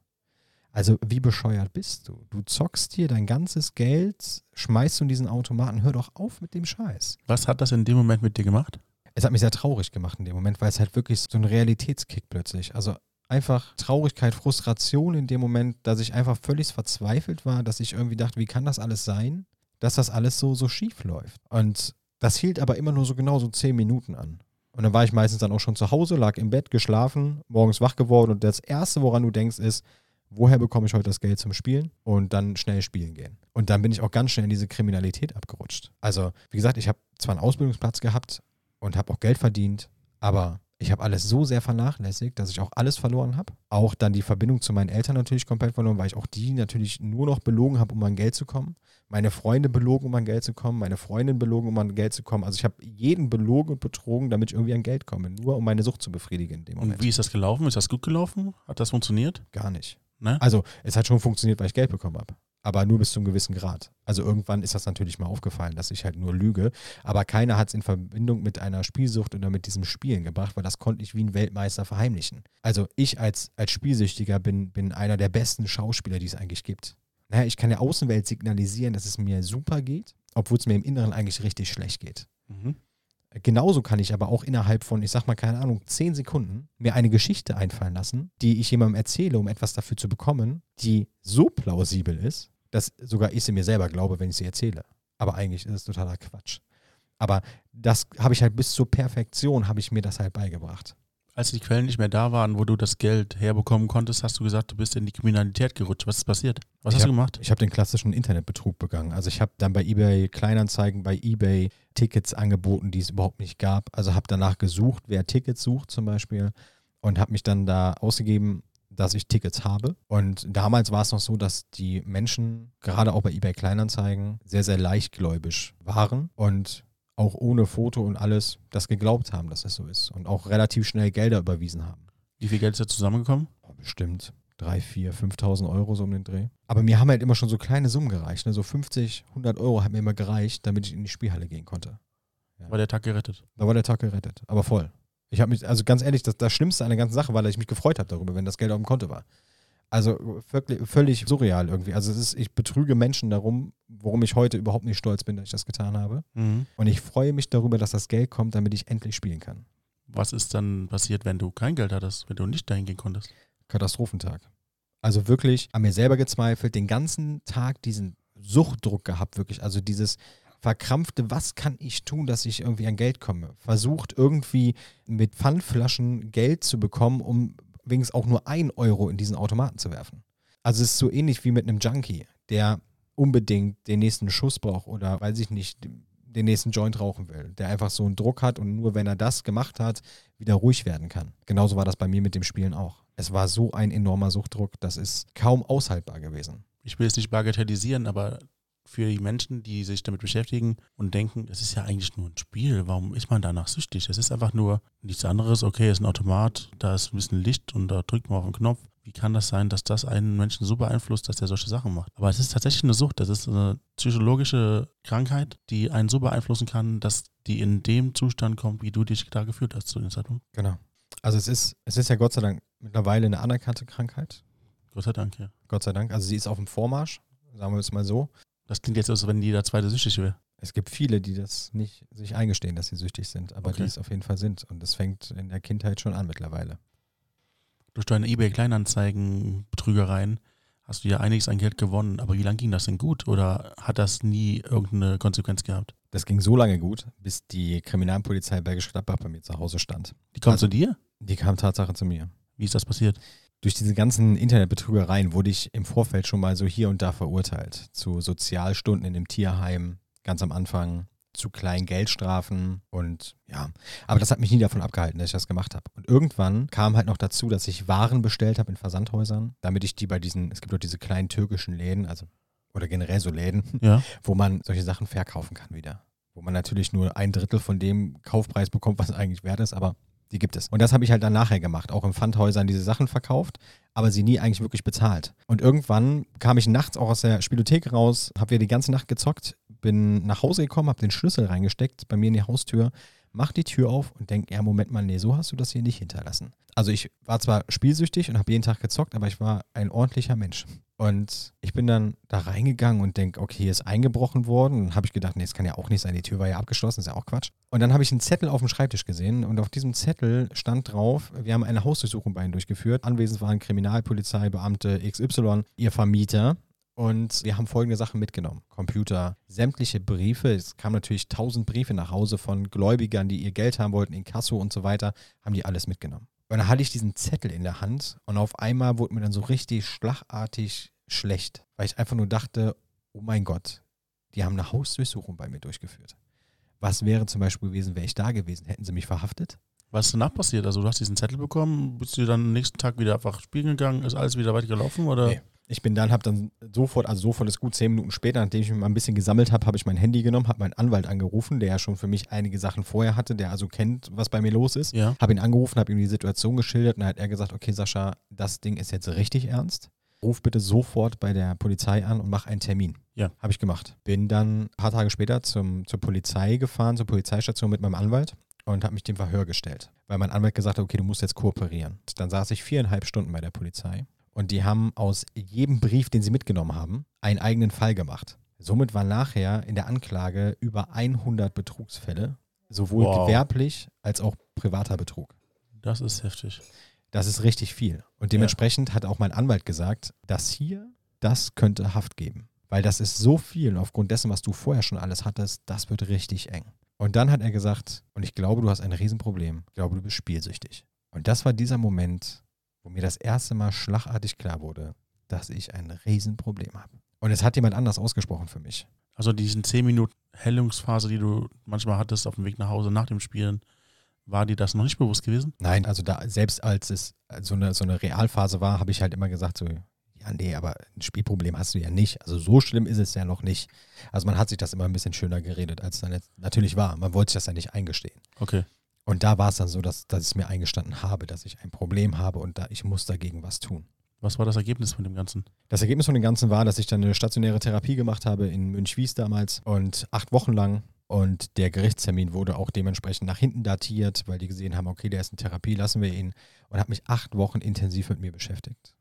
Also wie bescheuert bist du? Du zockst dir dein ganzes Geld, schmeißt du in diesen Automaten, hör doch auf mit dem Scheiß. Was hat das in dem Moment mit dir gemacht? Es hat mich sehr traurig gemacht in dem Moment, weil es halt wirklich so ein Realitätskick plötzlich. Also einfach Traurigkeit, Frustration in dem Moment, dass ich einfach völlig verzweifelt war, dass ich irgendwie dachte, wie kann das alles sein, dass das alles so, so schief läuft. Und das hielt aber immer nur so genau so zehn Minuten an. Und dann war ich meistens dann auch schon zu Hause, lag im Bett, geschlafen, morgens wach geworden und das Erste, woran du denkst, ist, woher bekomme ich heute das Geld zum Spielen? Und dann schnell spielen gehen. Und dann bin ich auch ganz schnell in diese Kriminalität abgerutscht. Also, wie gesagt, ich habe zwar einen Ausbildungsplatz gehabt, und habe auch Geld verdient, aber ich habe alles so sehr vernachlässigt, dass ich auch alles verloren habe. Auch dann die Verbindung zu meinen Eltern natürlich komplett verloren, weil ich auch die natürlich nur noch belogen habe, um an Geld zu kommen. Meine Freunde belogen, um an Geld zu kommen. Meine Freundin belogen, um an Geld zu kommen. Also ich habe jeden belogen und betrogen, damit ich irgendwie an Geld komme. Nur um meine Sucht zu befriedigen in dem Moment. Und wie ist das gelaufen? Ist das gut gelaufen? Hat das funktioniert? Gar nicht. Ne? Also es hat schon funktioniert, weil ich Geld bekommen habe. Aber nur bis zu einem gewissen Grad. Also irgendwann ist das natürlich mal aufgefallen, dass ich halt nur lüge. Aber keiner hat es in Verbindung mit einer Spielsucht oder mit diesem Spielen gebracht, weil das konnte ich wie ein Weltmeister verheimlichen. Also ich als, als Spielsüchtiger bin, bin einer der besten Schauspieler, die es eigentlich gibt. Naja, ich kann der Außenwelt signalisieren, dass es mir super geht, obwohl es mir im Inneren eigentlich richtig schlecht geht. Mhm. Genauso kann ich aber auch innerhalb von, ich sag mal, keine Ahnung, zehn Sekunden mir eine Geschichte einfallen lassen, die ich jemandem erzähle, um etwas dafür zu bekommen, die so plausibel ist, dass sogar ich sie mir selber glaube, wenn ich sie erzähle. Aber eigentlich ist es totaler Quatsch. Aber das habe ich halt bis zur Perfektion, habe ich mir das halt beigebracht. Als die Quellen nicht mehr da waren, wo du das Geld herbekommen konntest, hast du gesagt, du bist in die Kriminalität gerutscht. Was ist passiert? Was Ich hast hab- du gemacht? Ich habe den klassischen Internetbetrug begangen. Also ich habe dann bei eBay Kleinanzeigen, bei eBay Tickets angeboten, die es überhaupt nicht gab. Also habe danach gesucht, wer Tickets sucht zum Beispiel und habe mich dann da ausgegeben, dass ich Tickets habe. Und damals war es noch so, dass die Menschen, gerade auch bei eBay Kleinanzeigen, sehr, sehr leichtgläubig waren und auch ohne Foto und alles das geglaubt haben, dass es so ist. Und auch relativ schnell Gelder überwiesen haben. Wie viel Geld ist da zusammengekommen? Oh, bestimmt 3, 4, 5.000 Euro so um den Dreh. Aber mir haben halt immer schon so kleine Summen gereicht. Ne? So 50, 100 Euro hat mir immer gereicht, damit ich in die Spielhalle gehen konnte. War der Tag gerettet? Da war der Tag gerettet. Aber voll. Ich habe mich, also ganz ehrlich, das, das Schlimmste an der ganzen Sache war, dass ich mich gefreut habe darüber, wenn das Geld auf dem Konto war. Also wirklich, völlig surreal irgendwie. Also es ist, ich betrüge Menschen darum, worum ich heute überhaupt nicht stolz bin, dass ich das getan habe. Mhm. Und ich freue mich darüber, dass das Geld kommt, damit ich endlich spielen kann. Was ist dann passiert, wenn du kein Geld hattest, wenn du nicht dahin gehen konntest? Katastrophentag. Also wirklich an mir selber gezweifelt, den ganzen Tag diesen Suchtdruck gehabt, wirklich. Also dieses verkrampfte, was kann ich tun, dass ich irgendwie an Geld komme? Versucht irgendwie mit Pfandflaschen Geld zu bekommen, um wenigstens auch nur ein Euro in diesen Automaten zu werfen. Also es ist so ähnlich wie mit einem Junkie, der unbedingt den nächsten Schuss braucht oder, weiß ich nicht, den nächsten Joint rauchen will, der einfach so einen Druck hat und nur wenn er das gemacht hat, wieder ruhig werden kann. Genauso war das bei mir mit dem Spielen auch. Es war so ein enormer Suchtdruck, das ist kaum aushaltbar gewesen. Ich will es nicht bagatellisieren, aber für die Menschen, die sich damit beschäftigen und denken, es ist ja eigentlich nur ein Spiel, warum ist man danach süchtig? Es ist einfach nur nichts anderes, okay, es ist ein Automat, da ist ein bisschen Licht und da drückt man auf den Knopf. Wie kann das sein, dass das einen Menschen so beeinflusst, dass der solche Sachen macht? Aber es ist tatsächlich eine Sucht, das ist eine psychologische Krankheit, die einen so beeinflussen kann, dass die in dem Zustand kommt, wie du dich da gefühlt hast zu dem Zeitpunkt. Genau. Also es ist, es ist ja Gott sei Dank mittlerweile eine anerkannte Krankheit. Gott sei Dank, ja. Gott sei Dank. Also sie ist auf dem Vormarsch, sagen wir es mal so. Das klingt jetzt, als wenn jeder zweite süchtig wäre. Es gibt viele, die das nicht sich eingestehen, dass sie süchtig sind, aber Okay. die es auf jeden Fall sind. Und das fängt in der Kindheit schon an mittlerweile. Durch deine eBay-Kleinanzeigen-Betrügereien hast du ja einiges an Geld gewonnen. Aber wie lange ging das denn gut? Oder hat das nie irgendeine Konsequenz gehabt? Das ging so lange gut, bis die Kriminalpolizei Bergisch Gladbach bei mir zu Hause stand. Die kommt Also- zu dir? Die kam Tatsache zu mir. Wie ist das passiert? Durch diese ganzen Internetbetrügereien wurde ich im Vorfeld schon mal so hier und da verurteilt. Zu Sozialstunden in dem Tierheim, ganz am Anfang, zu kleinen Geldstrafen und ja. Aber das hat mich nie davon abgehalten, dass ich das gemacht habe. Und irgendwann kam halt noch dazu, dass ich Waren bestellt habe in Versandhäusern, damit ich die bei diesen, es gibt doch diese kleinen türkischen Läden, also oder generell so Läden, *laughs* Ja. wo man solche Sachen verkaufen kann wieder. Wo man natürlich nur ein Drittel von dem Kaufpreis bekommt, was eigentlich wert ist, aber die gibt es. Und das habe ich halt dann nachher gemacht, auch in Pfandhäusern diese Sachen verkauft, aber sie nie eigentlich wirklich bezahlt. Und irgendwann kam ich nachts auch aus der Spielothek raus, habe wieder die ganze Nacht gezockt, bin nach Hause gekommen, habe den Schlüssel reingesteckt bei mir in die Haustür, mach die Tür auf und denk, ja, Moment mal, nee, so hast du das hier nicht hinterlassen. Also ich war zwar spielsüchtig und habe jeden Tag gezockt, aber ich war ein ordentlicher Mensch. Und ich bin dann da reingegangen und denke, okay, hier ist eingebrochen worden. Dann habe ich gedacht, nee, das kann ja auch nicht sein, die Tür war ja abgeschlossen, ist ja auch Quatsch. Und dann habe ich einen Zettel auf dem Schreibtisch gesehen und auf diesem Zettel stand drauf, wir haben eine Hausdurchsuchung bei Ihnen durchgeführt. Anwesend waren Kriminalpolizei, Beamte XY, Ihr Vermieter. Und wir haben folgende Sachen mitgenommen. Computer, sämtliche Briefe. Es kamen natürlich tausend Briefe nach Hause von Gläubigern, die ihr Geld haben wollten, in Kasso und so weiter. Haben die alles mitgenommen. Und dann hatte ich diesen Zettel in der Hand und auf einmal wurde mir dann so richtig schlagartig schlecht, weil ich einfach nur dachte, oh mein Gott, die haben eine Hausdurchsuchung bei mir durchgeführt. Was wäre zum Beispiel gewesen, wäre ich da gewesen? Hätten sie mich verhaftet? Was ist danach passiert? Also du hast diesen Zettel bekommen, bist du dann am nächsten Tag wieder einfach spielen gegangen, ist alles wieder weitergelaufen oder? Nee. Ich bin dann, habe dann sofort, also sofort ist gut zehn Minuten später, nachdem ich mich mal ein bisschen gesammelt habe, habe ich mein Handy genommen, habe meinen Anwalt angerufen, der ja schon für mich einige Sachen vorher hatte, der also kennt, was bei mir los ist. Ja. Habe ihn angerufen, habe ihm die Situation geschildert und dann hat er gesagt, okay Sascha, das Ding ist jetzt richtig ernst. Ruf bitte sofort bei der Polizei an und mach einen Termin. Ja. Habe ich gemacht. Bin dann ein paar Tage später zum, zur Polizei gefahren, zur Polizeistation mit meinem Anwalt und habe mich dem Verhör gestellt. Weil mein Anwalt gesagt hat, okay, du musst jetzt kooperieren. Dann saß ich viereinhalb Stunden bei der Polizei und die haben aus jedem Brief, den sie mitgenommen haben, einen eigenen Fall gemacht. Somit waren nachher in der Anklage über 100 Betrugsfälle, sowohl Wow. gewerblich als auch privater Betrug. Das ist heftig. Das ist richtig viel. Und dementsprechend hat auch mein Anwalt gesagt, das hier, das könnte Haft geben. Weil das ist so viel und aufgrund dessen, was du vorher schon alles hattest, das wird richtig eng. Und dann hat er gesagt, und ich glaube, du hast ein Riesenproblem. Ich glaube, du bist spielsüchtig. Und das war dieser Moment, wo mir das erste Mal schlagartig klar wurde, dass ich ein Riesenproblem habe. Und es hat jemand anders ausgesprochen für mich. Also diesen 10 Minuten Hellungsphase, die du manchmal hattest auf dem Weg nach Hause nach dem Spielen, war dir das noch nicht bewusst gewesen? Nein, also da, selbst als es so eine, so eine Realphase war, habe ich halt immer gesagt, so, ja, nee, aber ein Spielproblem hast du ja nicht. Also so schlimm ist es ja noch nicht. Also man hat sich das immer ein bisschen schöner geredet, als es dann jetzt natürlich war. Man wollte sich das ja nicht eingestehen. Okay. Und da war es dann so, dass, dass ich es mir eingestanden habe, dass ich ein Problem habe und da ich muss dagegen was tun. Was war das Ergebnis von dem Ganzen? Das Ergebnis von dem Ganzen war, dass ich dann eine stationäre Therapie gemacht habe in Münchwies damals und acht Wochen lang. Und der Gerichtstermin wurde auch dementsprechend nach hinten datiert, weil die gesehen haben, okay, der ist in Therapie, lassen wir ihn. Und habe mich acht Wochen intensiv mit mir beschäftigt.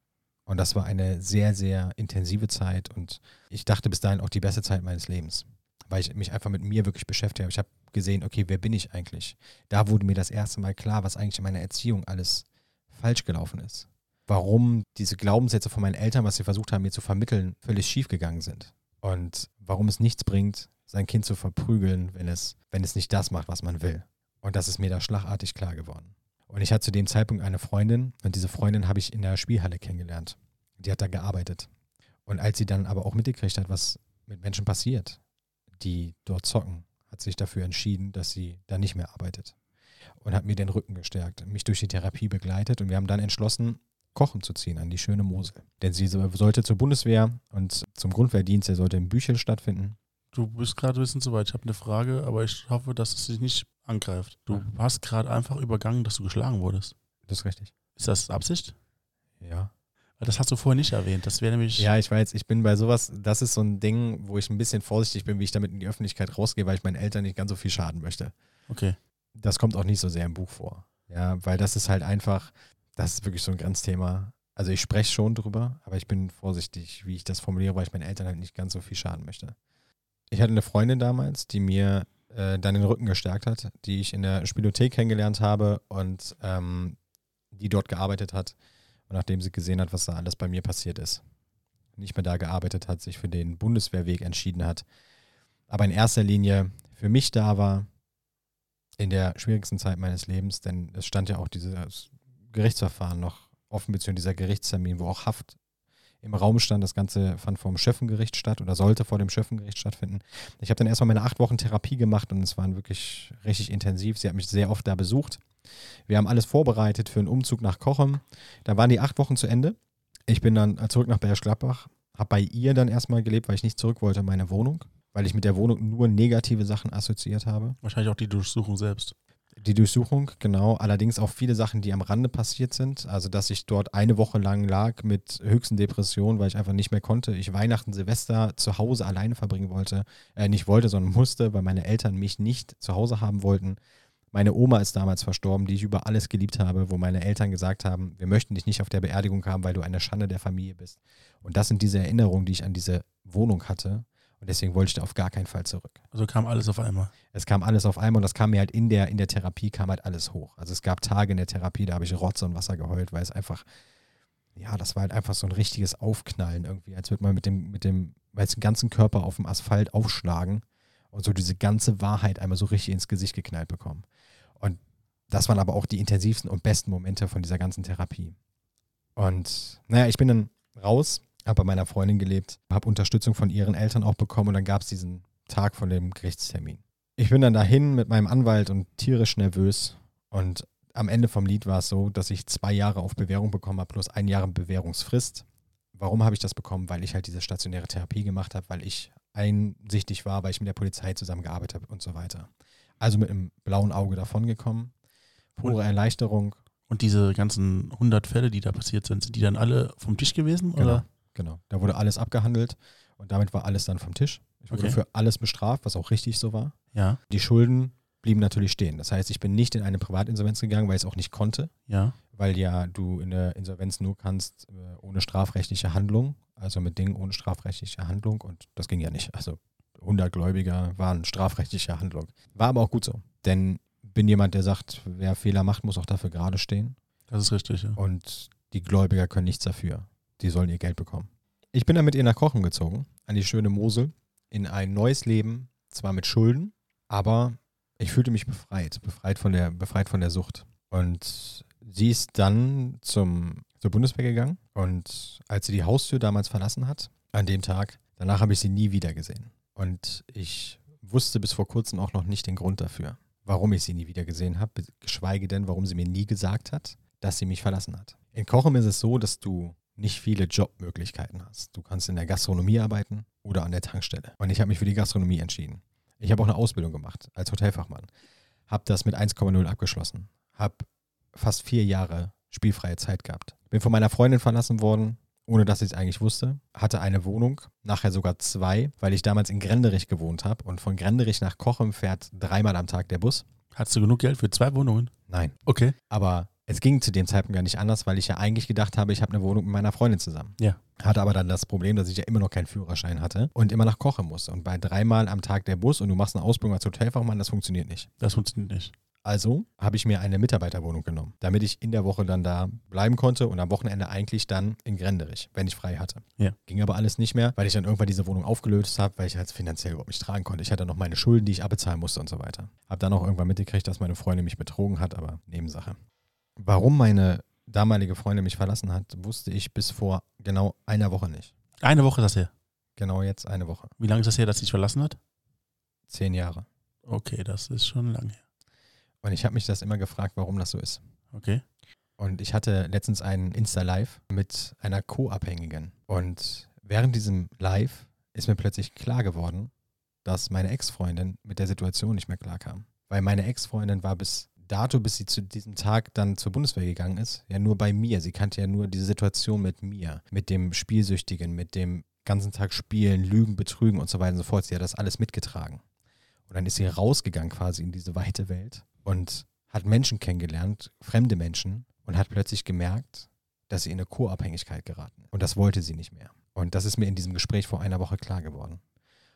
Und das war eine sehr, sehr intensive Zeit und ich dachte bis dahin auch die beste Zeit meines Lebens, weil ich mich einfach mit mir wirklich beschäftigt habe. Ich habe gesehen, okay, wer bin ich eigentlich? Da wurde mir das erste Mal klar, was eigentlich in meiner Erziehung alles falsch gelaufen ist. Warum diese Glaubenssätze von meinen Eltern, was sie versucht haben, mir zu vermitteln, völlig schief gegangen sind. Und warum es nichts bringt, sein Kind zu verprügeln, wenn es, wenn es nicht das macht, was man will. Und das ist mir da schlagartig klar geworden. Und ich hatte zu dem Zeitpunkt eine Freundin und diese Freundin habe ich in der Spielhalle kennengelernt. Die hat da gearbeitet. Und als sie dann aber auch mitgekriegt hat, was mit Menschen passiert, die dort zocken, hat sich dafür entschieden, dass sie da nicht mehr arbeitet. Und hat mir den Rücken gestärkt, mich durch die Therapie begleitet und wir haben dann entschlossen, Kochen zu ziehen an die schöne Mosel. Denn sie so- sollte zur Bundeswehr und zum Grundwehrdienst, der sollte in Büchel stattfinden. Du bist gerade ein bisschen zu weit. Ich habe eine Frage, aber ich hoffe, dass es dich nicht angreift. Du hast gerade einfach übergangen, dass du geschlagen wurdest. Das ist richtig. Ist das Absicht? Ja. Das hast du vorher nicht erwähnt. Das wäre nämlich. Ja, ich weiß, ich bin bei sowas, das ist so ein Ding, wo ich ein bisschen vorsichtig bin, wie ich damit in die Öffentlichkeit rausgehe, weil ich meinen Eltern nicht ganz so viel schaden möchte. Okay. Das kommt auch nicht so sehr im Buch vor. Ja, weil das ist halt einfach, das ist wirklich so ein Grenzthema. Also ich spreche schon drüber, aber ich bin vorsichtig, wie ich das formuliere, weil ich meinen Eltern halt nicht ganz so viel schaden möchte. Ich hatte eine Freundin damals, die mir äh, dann den Rücken gestärkt hat, die ich in der Spielothek kennengelernt habe und ähm, die dort gearbeitet hat. Und nachdem sie gesehen hat, was da alles bei mir passiert ist, nicht mehr da gearbeitet hat, sich für den Bundeswehrweg entschieden hat, aber in erster Linie für mich da war, in der schwierigsten Zeit meines Lebens, denn es stand ja auch dieses Gerichtsverfahren noch offen, beziehungsweise dieser Gerichtstermin, wo auch Haft im Raum stand. Das Ganze fand vor dem Schöffengericht statt oder sollte vor dem Schöffengericht stattfinden. Ich habe dann erstmal meine acht Wochen Therapie gemacht und es waren wirklich richtig intensiv. Sie hat mich sehr oft da besucht. Wir haben alles vorbereitet für einen Umzug nach Kochem. Da waren die acht Wochen zu Ende. Ich bin dann zurück nach Bergisch Gladbach, habe bei ihr dann erstmal gelebt, weil ich nicht zurück wollte in meine Wohnung, weil ich mit der Wohnung nur negative Sachen assoziiert habe. Wahrscheinlich auch die Durchsuchung selbst. Die Durchsuchung, genau. Allerdings auch viele Sachen, die am Rande passiert sind. Also, dass ich dort eine Woche lang lag mit höchsten Depressionen, weil ich einfach nicht mehr konnte. Ich Weihnachten, Silvester zu Hause alleine verbringen wollte. Äh, nicht wollte, sondern musste, weil meine Eltern mich nicht zu Hause haben wollten. Meine Oma ist damals verstorben, die ich über alles geliebt habe, wo meine Eltern gesagt haben, wir möchten dich nicht auf der Beerdigung haben, weil du eine Schande der Familie bist. Und das sind diese Erinnerungen, die ich an diese Wohnung hatte. Und deswegen wollte ich da auf gar keinen Fall zurück. Also kam alles auf einmal. Es kam alles auf einmal und das kam mir halt in der, in der Therapie, kam halt alles hoch. Also es gab Tage in der Therapie, da habe ich Rotze und Wasser geheult, weil es einfach, ja, das war halt einfach so ein richtiges Aufknallen irgendwie, als würde man mit dem, mit dem, weil es den ganzen Körper auf dem Asphalt aufschlagen und so diese ganze Wahrheit einmal so richtig ins Gesicht geknallt bekommen. Und das waren aber auch die intensivsten und besten Momente von dieser ganzen Therapie. Und naja, ich bin dann raus, habe bei meiner Freundin gelebt, habe Unterstützung von ihren Eltern auch bekommen und dann gab es diesen Tag von dem Gerichtstermin. ich bin dann dahin mit meinem Anwalt und tierisch nervös. Und am Ende vom Lied war es so, dass ich zwei Jahre auf Bewährung bekommen habe, plus ein Jahr Bewährungsfrist. Warum habe ich das bekommen? Weil ich halt diese stationäre Therapie gemacht habe, weil ich einsichtig war, weil ich mit der Polizei zusammengearbeitet habe und so weiter. Also mit einem blauen Auge davongekommen. Pure Erleichterung. Und diese ganzen 100 Fälle, die da passiert sind, sind die dann alle vom Tisch gewesen? Genau, Oder? genau. Da wurde alles abgehandelt und damit war alles dann vom Tisch. Ich wurde Okay. für alles bestraft, was auch richtig so war. Ja, Die Schulden blieben natürlich stehen. Das heißt, ich bin nicht in eine Privatinsolvenz gegangen, weil ich es auch nicht konnte, ja. Weil ja du in der Insolvenz nur kannst äh, ohne strafrechtliche Handlung, also mit Dingen ohne strafrechtliche Handlung und das ging ja nicht. Also 100 Gläubiger waren strafrechtliche Handlung. War aber auch gut so, denn bin jemand, der sagt, wer Fehler macht, muss auch dafür gerade stehen Das ist richtig, ja. und die Gläubiger können nichts dafür. Die sollen ihr Geld bekommen. Ich bin dann mit ihr nach Kochen gezogen, an die schöne Mosel, in ein neues Leben, zwar mit Schulden, aber ich fühlte mich befreit, befreit von der, befreit von der Sucht. Und sie ist dann zum, zur Bundeswehr gegangen und als sie die Haustür damals verlassen hat, an dem Tag, danach habe ich sie nie wieder gesehen. Und ich wusste bis vor kurzem auch noch nicht den Grund dafür, warum ich sie nie wieder gesehen habe, geschweige denn, warum sie mir nie gesagt hat, dass sie mich verlassen hat. In Kochen ist es so, dass du nicht viele Jobmöglichkeiten hast. Du kannst in der Gastronomie arbeiten oder an der Tankstelle. Und ich habe mich für die Gastronomie entschieden. Ich habe auch eine Ausbildung gemacht als Hotelfachmann. Habe das mit 1,0 abgeschlossen. Habe fast vier Jahre spielfreie Zeit gehabt. Bin von meiner Freundin verlassen worden, ohne dass ich es eigentlich wusste. Hatte eine Wohnung, nachher sogar zwei, weil ich damals in Grenderich gewohnt habe. Und von Grenderich nach Kochem fährt dreimal am Tag der Bus. Hattest du genug Geld für zwei Wohnungen? Nein. Okay. Aber es ging zu dem Zeitpunkt gar nicht anders, weil ich ja eigentlich gedacht habe, ich habe eine Wohnung mit meiner Freundin zusammen. Ja. Hatte aber dann das Problem, dass ich ja immer noch keinen Führerschein hatte und immer nach Kochen musste. Und bei dreimal am Tag der Bus und du machst eine Ausbildung als Hotelfachmann, das funktioniert nicht. Das funktioniert nicht. Also habe ich mir eine Mitarbeiterwohnung genommen, damit ich in der Woche dann da bleiben konnte und am Wochenende eigentlich dann in Grenderich, wenn ich frei hatte. Ja. Ging aber alles nicht mehr, weil ich dann irgendwann diese Wohnung aufgelöst habe, weil ich halt finanziell überhaupt nicht tragen konnte. Ich hatte noch meine Schulden, die ich abbezahlen musste und so weiter. Habe dann auch irgendwann mitgekriegt, dass meine Freundin mich betrogen hat, aber Nebensache. Warum meine damalige Freundin mich verlassen hat, wusste ich bis vor genau einer Woche nicht. Eine Woche ist das her. Genau jetzt eine Woche. Wie lange ist das her, dass sie dich verlassen hat? Zehn Jahre. Okay, das ist schon lange her. Und ich habe mich das immer gefragt, warum das so ist. Okay. Und ich hatte letztens einen Insta-Live mit einer Co-Abhängigen. Und während diesem Live ist mir plötzlich klar geworden, dass meine Ex-Freundin mit der Situation nicht mehr klarkam. Weil meine Ex-Freundin war bis dato, bis sie zu diesem Tag dann zur Bundeswehr gegangen ist, ja nur bei mir. Sie kannte ja nur diese Situation mit mir, mit dem Spielsüchtigen, mit dem ganzen Tag Spielen, Lügen, Betrügen und so weiter und so fort. Sie hat das alles mitgetragen. Und dann ist sie rausgegangen quasi in diese weite Welt und hat Menschen kennengelernt, fremde Menschen, und hat plötzlich gemerkt, dass sie in eine Co-Abhängigkeit geraten. Und das wollte sie nicht mehr. Und das ist mir in diesem Gespräch vor einer Woche klar geworden.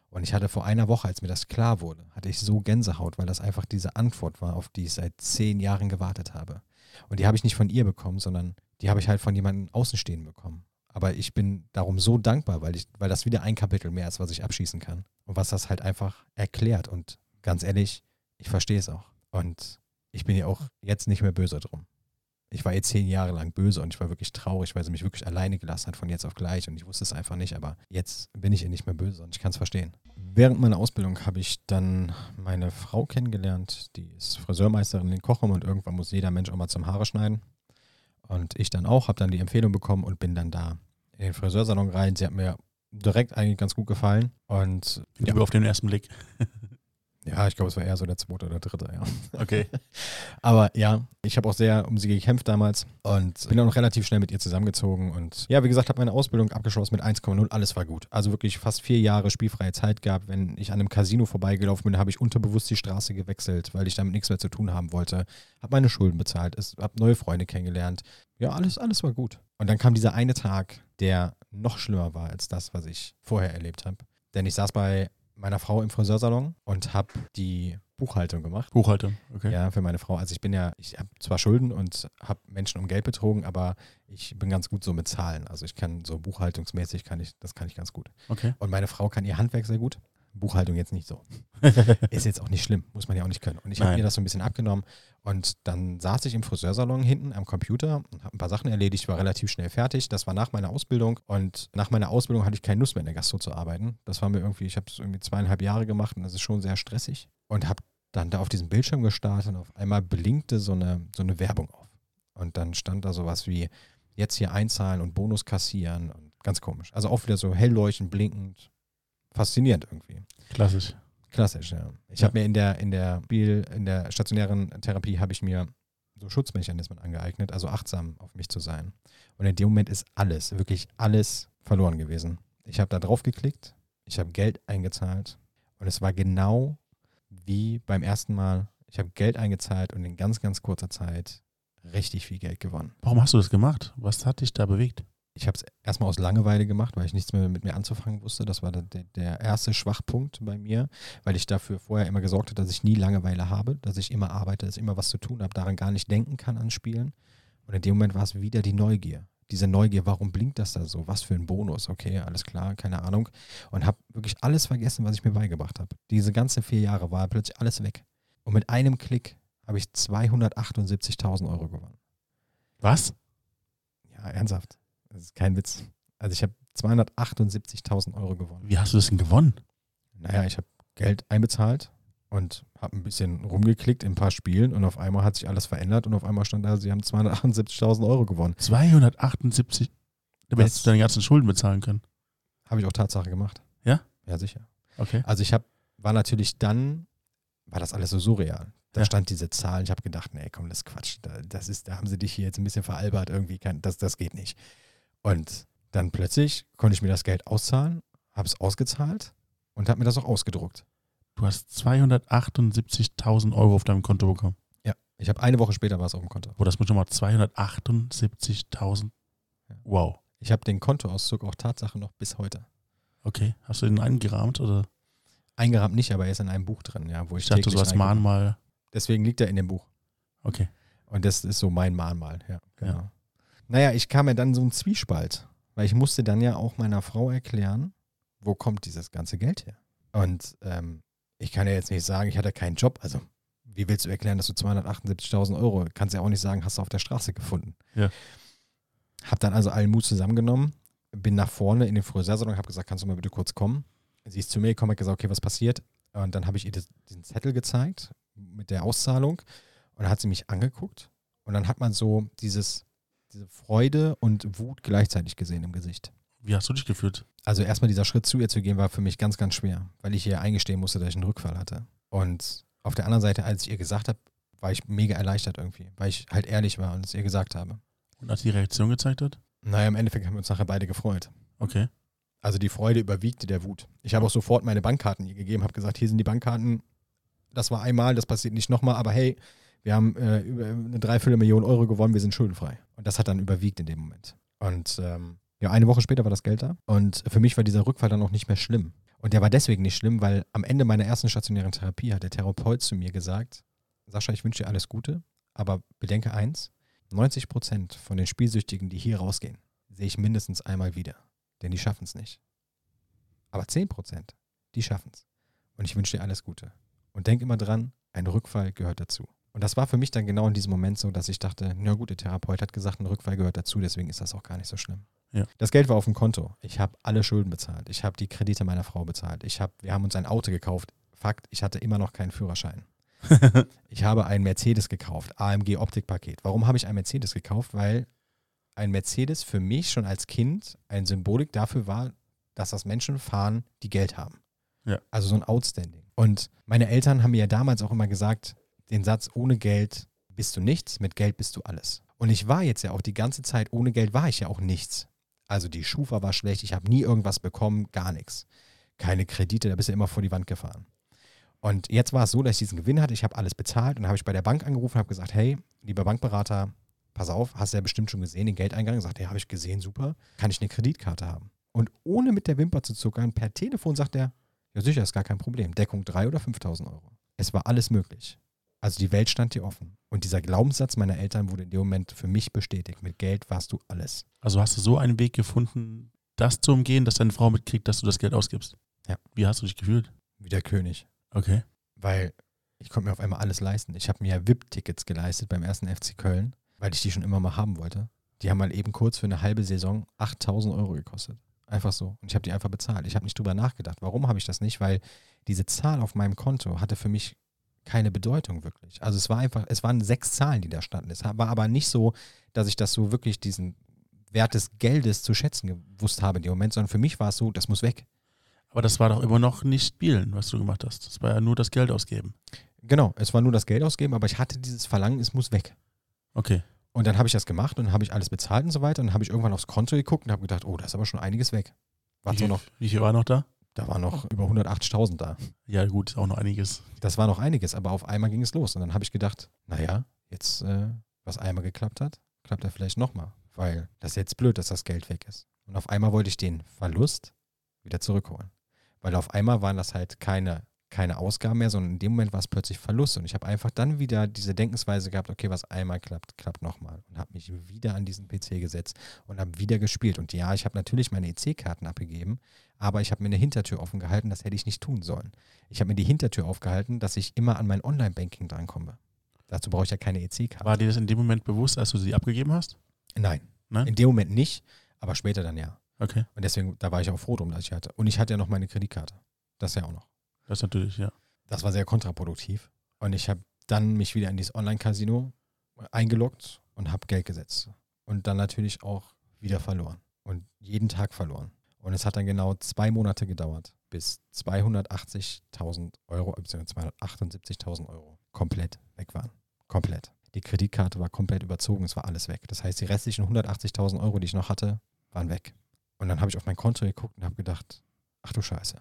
Und ich hatte vor einer Woche, als mir das klar wurde, hatte ich so Gänsehaut, weil das einfach diese Antwort war, auf die ich seit zehn Jahren gewartet habe. Und die habe ich nicht von ihr bekommen, sondern die habe ich halt von jemandem Außenstehenden bekommen. Aber ich bin darum so dankbar, weil, ich, weil das wieder ein Kapitel mehr ist, was ich abschießen kann. Und was das halt einfach erklärt. Und ganz ehrlich, ich verstehe es auch. Und ich bin ja auch jetzt nicht mehr böse drum. Ich war jetzt zehn Jahre lang böse und ich war wirklich traurig, weil sie mich wirklich alleine gelassen hat von jetzt auf gleich und ich wusste es einfach nicht, aber jetzt bin ich ihr nicht mehr böse und ich kann es verstehen. Während meiner Ausbildung habe ich dann meine Frau kennengelernt, die ist Friseurmeisterin in Kochum und irgendwann muss jeder Mensch auch mal zum Haare schneiden. Und ich dann auch, habe dann die Empfehlung bekommen und bin dann da in den Friseursalon rein. Sie hat mir direkt eigentlich ganz gut gefallen und Ja. Auf den ersten Blick. *laughs* ja, ich glaube, es war eher so der zweite oder dritte, ja. Okay. *laughs* Aber ja, ich habe auch sehr um sie gekämpft damals und bin auch noch relativ schnell mit ihr zusammengezogen. Und ja, wie gesagt, habe meine Ausbildung abgeschlossen mit 1,0. Alles war gut. Also wirklich fast vier Jahre spielfreie Zeit gehabt. Wenn ich an einem Casino vorbeigelaufen bin, habe ich unterbewusst die Straße gewechselt, weil ich damit nichts mehr zu tun haben wollte. Habe meine Schulden bezahlt, habe neue Freunde kennengelernt. Ja, alles, alles war gut. Und dann kam dieser eine Tag, der noch schlimmer war als das, was ich vorher erlebt habe. Denn ich saß bei meiner Frau im Friseursalon und habe die Buchhaltung gemacht. Buchhaltung. Okay. Ja, für meine Frau. Also ich bin ja, ich habe zwar Schulden und habe Menschen um Geld betrogen, aber ich bin ganz gut so mit Zahlen. Also ich kann so buchhaltungsmäßig kann ich, das kann ich ganz gut. Okay. Und meine Frau kann ihr Handwerk sehr gut. Buchhaltung jetzt nicht so. *laughs* Ist jetzt auch nicht schlimm, muss man ja auch nicht können. Und ich habe mir das so ein bisschen abgenommen. Und dann saß ich im Friseursalon hinten am Computer und habe ein paar Sachen erledigt, war relativ schnell fertig. Das war nach meiner Ausbildung. Und nach meiner Ausbildung hatte ich keine Lust mehr in der Gastro zu arbeiten. Das war mir irgendwie, ich habe es irgendwie zweieinhalb Jahre gemacht und das ist schon sehr stressig. und habe dann da auf diesem Bildschirm gestartet und auf einmal blinkte so eine, so eine Werbung auf. Und dann stand da sowas wie jetzt hier einzahlen und Bonus kassieren und ganz komisch. Also auch wieder so hellleuchtend, blinkend, faszinierend irgendwie. Klassisch. Klassisch, ja. Ich Ja. habe mir in der, in der Spiel, in der stationären Therapie habe ich mir so Schutzmechanismen angeeignet, also achtsam auf mich zu sein. Und in dem Moment ist alles, wirklich alles verloren gewesen. Ich habe da drauf geklickt, ich habe Geld eingezahlt und es war genau wie beim ersten Mal. Ich habe Geld eingezahlt und in ganz, ganz kurzer Zeit richtig viel Geld gewonnen. Warum hast du das gemacht? Was hat dich da bewegt? Ich habe es erstmal aus Langeweile gemacht, weil ich nichts mehr mit mir anzufangen wusste. Das war der, der erste Schwachpunkt bei mir, weil ich dafür vorher immer gesorgt habe, dass ich nie Langeweile habe, dass ich immer arbeite, dass ich immer was zu tun habe, daran gar nicht denken kann an Spielen. Und in dem Moment war es wieder die Neugier. Diese Neugier, warum blinkt das da so? Was für ein Bonus? Okay, alles klar, keine Ahnung. Und habe wirklich alles vergessen, was ich mir beigebracht habe. Diese ganzen vier Jahre war plötzlich alles weg. Und mit einem Klick habe ich 278.000 Euro gewonnen. Was? Ja, ernsthaft. Das ist kein Witz. Also ich habe 278.000 Euro gewonnen. Wie hast du das denn gewonnen? Naja, ich habe Geld einbezahlt und habe ein bisschen rumgeklickt in ein paar Spielen und auf einmal hat sich alles verändert und auf einmal stand da, sie haben 278.000 Euro gewonnen. 278. Damit hättest du deine ganzen Schulden bezahlen können. Habe ich auch Tatsache gemacht. Ja? Ja, sicher. Okay. Also ich habe, war natürlich dann, war das alles so surreal. Da Ja. stand diese Zahl. Ich habe gedacht, nee, komm, das ist Quatsch. Da, das ist, da haben sie dich hier jetzt ein bisschen veralbert irgendwie. Kann, das, das geht nicht. Und dann plötzlich konnte ich mir das Geld auszahlen, habe es ausgezahlt und habe mir das auch ausgedruckt. Du hast 278.000 Euro auf deinem Konto bekommen. Ja, ich habe eine Woche später war es auf dem Konto. Wo das muss schon mal 278.000. Ja. Wow. Ich habe den Kontoauszug auch Tatsache noch bis heute. Okay. Hast du den eingerahmt oder? Eingerahmt nicht, aber er ist in einem Buch drin, ja, wo ich, Ich dachte, so als. Mahnmal. Deswegen liegt er in dem Buch. Okay. Und das ist so mein Mahnmal, ja, genau. Ja. Naja, ich kam ja dann so ein Zwiespalt, weil ich musste dann ja auch meiner Frau erklären, wo kommt dieses ganze Geld her? Und ähm, ich kann ja jetzt nicht sagen, ich hatte keinen Job. Also, wie willst du erklären, dass du 278.000 Euro, kannst ja auch nicht sagen, hast du auf der Straße gefunden. Ja. Hab dann also allen Mut zusammengenommen, bin nach vorne in den Friseursalon, habe gesagt, kannst du mal bitte kurz kommen? Sie ist zu mir gekommen, hat gesagt, okay, was passiert? Und dann habe ich ihr das, diesen Zettel gezeigt mit der Auszahlung und dann hat sie mich angeguckt und dann hat man so dieses, diese Freude und Wut gleichzeitig gesehen im Gesicht. Wie hast du dich gefühlt? Also erstmal dieser Schritt zu ihr zu gehen, war für mich ganz, ganz schwer, weil ich ihr eingestehen musste, dass ich einen Rückfall hatte. Und auf der anderen Seite, als ich ihr gesagt habe, war ich mega erleichtert irgendwie, weil ich halt ehrlich war und es ihr gesagt habe. Und als die Reaktion gezeigt hat? Naja, im Endeffekt haben wir uns nachher beide gefreut. Okay. Also die Freude überwiegte der Wut. Ich habe auch sofort meine Bankkarten ihr gegeben, habe gesagt, hier sind die Bankkarten. Das war einmal, das passiert nicht nochmal, aber hey, wir haben äh, über eine Dreiviertelmillion Euro gewonnen, wir sind schuldenfrei. Und das hat dann überwiegt in dem Moment. Und ähm, ja, eine Woche später war das Geld da. Und für mich war dieser Rückfall dann auch nicht mehr schlimm. Und der war deswegen nicht schlimm, weil am Ende meiner ersten stationären Therapie hat der Therapeut zu mir gesagt, Sascha, ich wünsche dir alles Gute, aber bedenke eins, 90 Prozent von den Spielsüchtigen, die hier rausgehen, sehe ich mindestens einmal wieder. Denn die schaffen es nicht. Aber 10 Prozent, die schaffen es. Und ich wünsche dir alles Gute. Und denk immer dran, ein Rückfall gehört dazu. Und das war für mich dann genau in diesem Moment so, dass ich dachte, na gut, der Therapeut hat gesagt, ein Rückfall gehört dazu, deswegen ist das auch gar nicht so schlimm. Ja. Das Geld war auf dem Konto. Ich habe alle Schulden bezahlt. Ich habe die Kredite meiner Frau bezahlt. Ich hab, wir haben uns ein Auto gekauft. Fakt, ich hatte immer noch keinen Führerschein. *laughs* Ich habe einen Mercedes gekauft, AMG Optikpaket. Warum habe ich einen Mercedes gekauft? Weil ein Mercedes für mich schon als Kind eine Symbolik dafür war, dass das Menschen fahren, die Geld haben. Ja. Also so ein Outstanding. Und meine Eltern haben mir ja damals auch immer gesagt, den Satz, ohne Geld bist du nichts, mit Geld bist du alles. Und ich war jetzt ja auch die ganze Zeit, ohne Geld war ich ja auch nichts. Also die Schufa war schlecht, ich habe nie irgendwas bekommen, gar nichts. Keine Kredite, da bist du immer vor die Wand gefahren. Und jetzt war es so, dass ich diesen Gewinn hatte, ich habe alles bezahlt und habe ich bei der Bank angerufen und habe gesagt, hey, lieber Bankberater, pass auf, hast du ja bestimmt schon gesehen, den Geldeingang. Sagt, ja, habe ich gesehen, super. Kann ich eine Kreditkarte haben? Und ohne mit der Wimper zu zuckern, per Telefon sagt er, ja sicher, ist gar kein Problem. Deckung 3 oder 5.000 Euro. Es war alles möglich. Also die Welt stand dir offen. Und dieser Glaubenssatz meiner Eltern wurde in dem Moment für mich bestätigt. Mit Geld warst du alles. Also hast du so einen Weg gefunden, das zu umgehen, dass deine Frau mitkriegt, dass du das Geld ausgibst. Ja. Wie hast du dich gefühlt? Wie der König. Okay. Weil ich konnte mir auf einmal alles leisten. Ich habe mir VIP-Tickets geleistet beim ersten FC Köln, weil ich die schon immer mal haben wollte. Die haben mal eben kurz für eine halbe Saison 8000 Euro gekostet. Einfach so. Und ich habe die einfach bezahlt. Ich habe nicht drüber nachgedacht. Warum habe ich das nicht? Weil diese Zahl auf meinem Konto hatte für mich keine Bedeutung wirklich. Also es war einfach, es waren sechs Zahlen, die da standen. Es war aber nicht so, dass ich das so wirklich diesen Wert des Geldes zu schätzen gewusst habe in dem Moment, sondern für mich war es so, das muss weg. Aber das war doch immer noch nicht Spielen, was du gemacht hast. Das war ja nur das Geld ausgeben. Genau, es war nur das Geld ausgeben, aber ich hatte dieses Verlangen, es muss weg. Okay. Und dann habe ich das gemacht und dann habe ich alles bezahlt und so weiter. Und dann habe ich irgendwann aufs Konto geguckt und habe gedacht, oh, da ist aber schon einiges weg. Noch, wie viel war noch da? Da war noch über 180.000 da. Ja, gut, auch noch einiges. Das war noch einiges, aber auf einmal ging es los. Und dann habe ich gedacht, naja, jetzt, äh, was einmal geklappt hat, klappt er vielleicht nochmal. Weil das ist jetzt blöd, dass das Geld weg ist. Und auf einmal wollte ich den Verlust wieder zurückholen. Weil auf einmal waren das halt keine, keine Ausgaben mehr, sondern in dem Moment war es plötzlich Verlust. Und ich habe einfach dann wieder diese Denkensweise gehabt, okay, was einmal klappt, klappt nochmal. Und habe mich wieder an diesen PC gesetzt und habe wieder gespielt. Und ja, ich habe natürlich meine EC-Karten abgegeben, aber ich habe mir eine Hintertür offen gehalten, das hätte ich nicht tun sollen. Ich habe mir die Hintertür aufgehalten, dass ich immer an mein Online-Banking drankomme. Dazu brauche ich ja keine EC-Karte. War dir das in dem Moment bewusst, als du sie abgegeben hast? Nein, Nein? in dem Moment nicht, aber später dann ja. Okay. Und deswegen, da war ich auch froh drum, dass ich hatte. Und ich hatte ja noch meine Kreditkarte. Das ja auch noch. Das natürlich, ja. Das war sehr kontraproduktiv. Und ich habe dann mich wieder in dieses Online-Casino eingeloggt und habe Geld gesetzt. Und dann natürlich auch wieder verloren. Und jeden Tag verloren. Und es hat dann genau zwei Monate gedauert, bis 280.000 Euro, beziehungsweise 278.000 Euro komplett weg waren. Komplett. Die Kreditkarte war komplett überzogen, es war alles weg. Das heißt, die restlichen 180.000 Euro, die ich noch hatte, waren weg. Und dann habe ich auf mein Konto geguckt und habe gedacht, ach du Scheiße,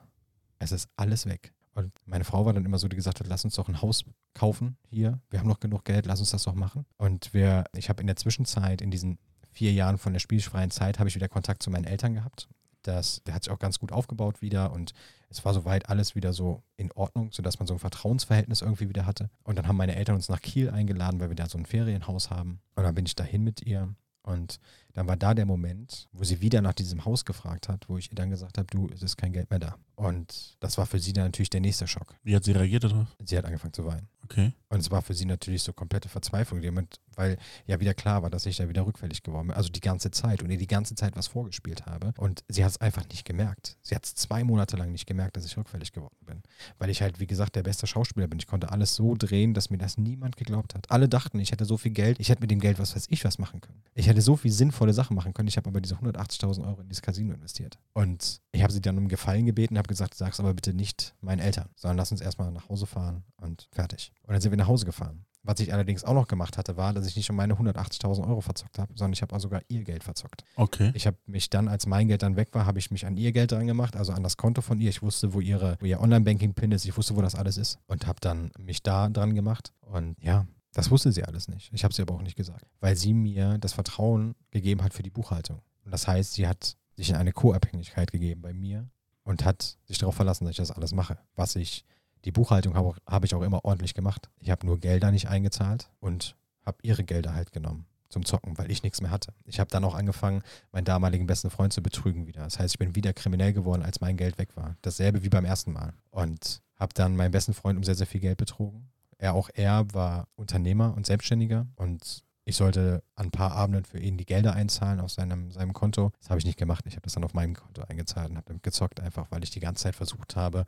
es ist alles weg. Und meine Frau war dann immer so, die gesagt hat, lass uns doch ein Haus kaufen hier. Wir haben noch genug Geld, lass uns das doch machen. Und wir, ich habe in der Zwischenzeit, in diesen vier Jahren von der spielfreien Zeit, habe ich wieder Kontakt zu meinen Eltern gehabt. Das, der hat sich auch ganz gut aufgebaut wieder und es war soweit alles wieder so in Ordnung, sodass man so ein Vertrauensverhältnis irgendwie wieder hatte. Und dann haben meine Eltern uns nach Kiel eingeladen, weil wir da so ein Ferienhaus haben. Und dann bin ich dahin mit ihr. Und dann war da der Moment, wo sie wieder nach diesem Haus gefragt hat, wo ich ihr dann gesagt habe, du, es ist kein Geld mehr da. Und das war für sie dann natürlich der nächste Schock. Wie hat sie reagiert darauf? Sie hat angefangen zu weinen. Okay. Und es war für sie natürlich so komplette Verzweiflung, Moment, weil ja wieder klar war, dass ich da wieder rückfällig geworden bin. Also die ganze Zeit und ihr die ganze Zeit was vorgespielt habe. Und sie hat es einfach nicht gemerkt. Sie hat es zwei Monate lang nicht gemerkt, dass ich rückfällig geworden bin. Weil ich halt, wie gesagt, der beste Schauspieler bin. Ich konnte alles so drehen, dass mir das niemand geglaubt hat. Alle dachten, ich hätte so viel Geld, ich hätte mit dem Geld was weiß ich was machen können. Ich hätte so viel sinnvolle Sachen machen können. Ich habe aber diese 180.000 Euro in dieses Casino investiert. Und ich habe sie dann um Gefallen gebeten, habe gesagt, sag's aber bitte nicht meinen Eltern, sondern lass uns erstmal nach Hause fahren und fertig. Und dann sind wir nach Hause gefahren. Was ich allerdings auch noch gemacht hatte, war, dass ich nicht um meine 180.000 Euro verzockt habe, sondern ich habe auch sogar ihr Geld verzockt. Okay. Ich habe mich dann, als mein Geld dann weg war, habe ich mich an ihr Geld dran gemacht, also an das Konto von ihr. Ich wusste, wo ihre, wo ihr Online-Banking-Pin ist, ich wusste, wo das alles ist und habe dann mich da dran gemacht. Und ja, das wusste sie alles nicht. Ich habe sie aber auch nicht gesagt, weil sie mir das Vertrauen gegeben hat für die Buchhaltung. Und das heißt, sie hat sich in eine Co-Abhängigkeit gegeben bei mir und hat sich darauf verlassen, dass ich das alles mache. Was ich, die Buchhaltung habe hab ich auch immer ordentlich gemacht. Ich habe nur Gelder nicht eingezahlt und habe ihre Gelder halt genommen zum Zocken, weil ich nichts mehr hatte. Ich habe dann auch angefangen, meinen damaligen besten Freund zu betrügen wieder. Das heißt, ich bin wieder kriminell geworden, als mein Geld weg war. Dasselbe wie beim ersten Mal. Und habe dann meinen besten Freund um sehr, sehr viel Geld betrogen. Er auch er war Unternehmer und Selbstständiger und ich sollte an ein paar Abenden für ihn die Gelder einzahlen auf seinem, seinem Konto. Das habe ich nicht gemacht. Ich habe das dann auf meinem Konto eingezahlt und habe damit gezockt, einfach weil ich die ganze Zeit versucht habe,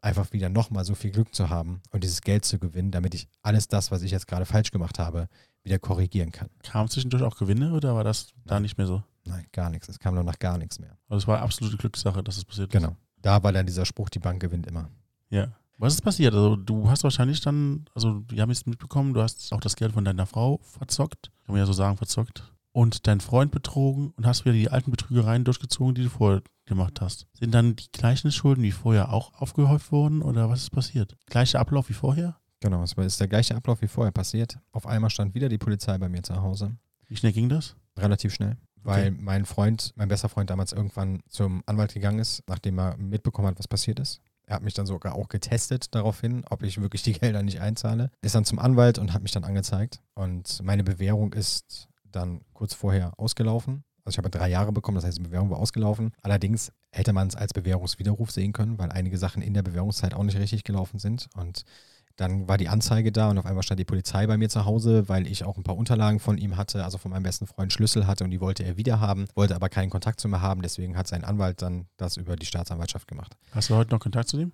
einfach wieder nochmal so viel Glück zu haben und dieses Geld zu gewinnen, damit ich alles das, was ich jetzt gerade falsch gemacht habe, wieder korrigieren kann. Kam zwischendurch auch Gewinne oder war das da nicht mehr so? Nein, gar nichts. Es kam noch nach gar nichts mehr. Also es war absolute Glückssache, dass es passiert ist. Genau. Da war dann dieser Spruch, die Bank gewinnt immer. Ja. Was ist passiert? Also du hast wahrscheinlich dann, also wir haben jetzt mitbekommen, du hast auch das Geld von deiner Frau verzockt, kann man ja so sagen, verzockt, und deinen Freund betrogen und hast wieder die alten Betrügereien durchgezogen, die du vorher gemacht hast. Sind dann die gleichen Schulden wie vorher auch aufgehäuft worden oder was ist passiert? Gleicher Ablauf wie vorher? Genau, es war- ist der gleiche Ablauf wie vorher passiert. Auf einmal stand wieder die Polizei bei mir zu Hause. Wie schnell ging das? Relativ schnell. Weil mein Freund, mein bester Freund damals irgendwann zum Anwalt gegangen ist, nachdem er mitbekommen hat, was passiert ist. Er hat mich dann sogar auch getestet daraufhin, ob ich wirklich die *laughs* Gelder nicht einzahle. Ist dann zum Anwalt und hat mich dann angezeigt. Und meine Bewährung ist dann kurz vorher ausgelaufen. Also ich habe drei Jahre bekommen, das heißt, die Bewährung war ausgelaufen. Allerdings hätte man es als Bewährungswiderruf sehen können, weil einige Sachen in der Bewährungszeit auch nicht richtig gelaufen sind. Und dann war die Anzeige da und auf einmal stand die Polizei bei mir zu Hause, weil ich auch ein paar Unterlagen von ihm hatte, also von meinem besten Freund Schlüssel hatte und die wollte er wieder haben, wollte aber keinen Kontakt zu mir haben. Deswegen hat sein Anwalt dann das über die Staatsanwaltschaft gemacht. Hast du heute noch Kontakt zu dem?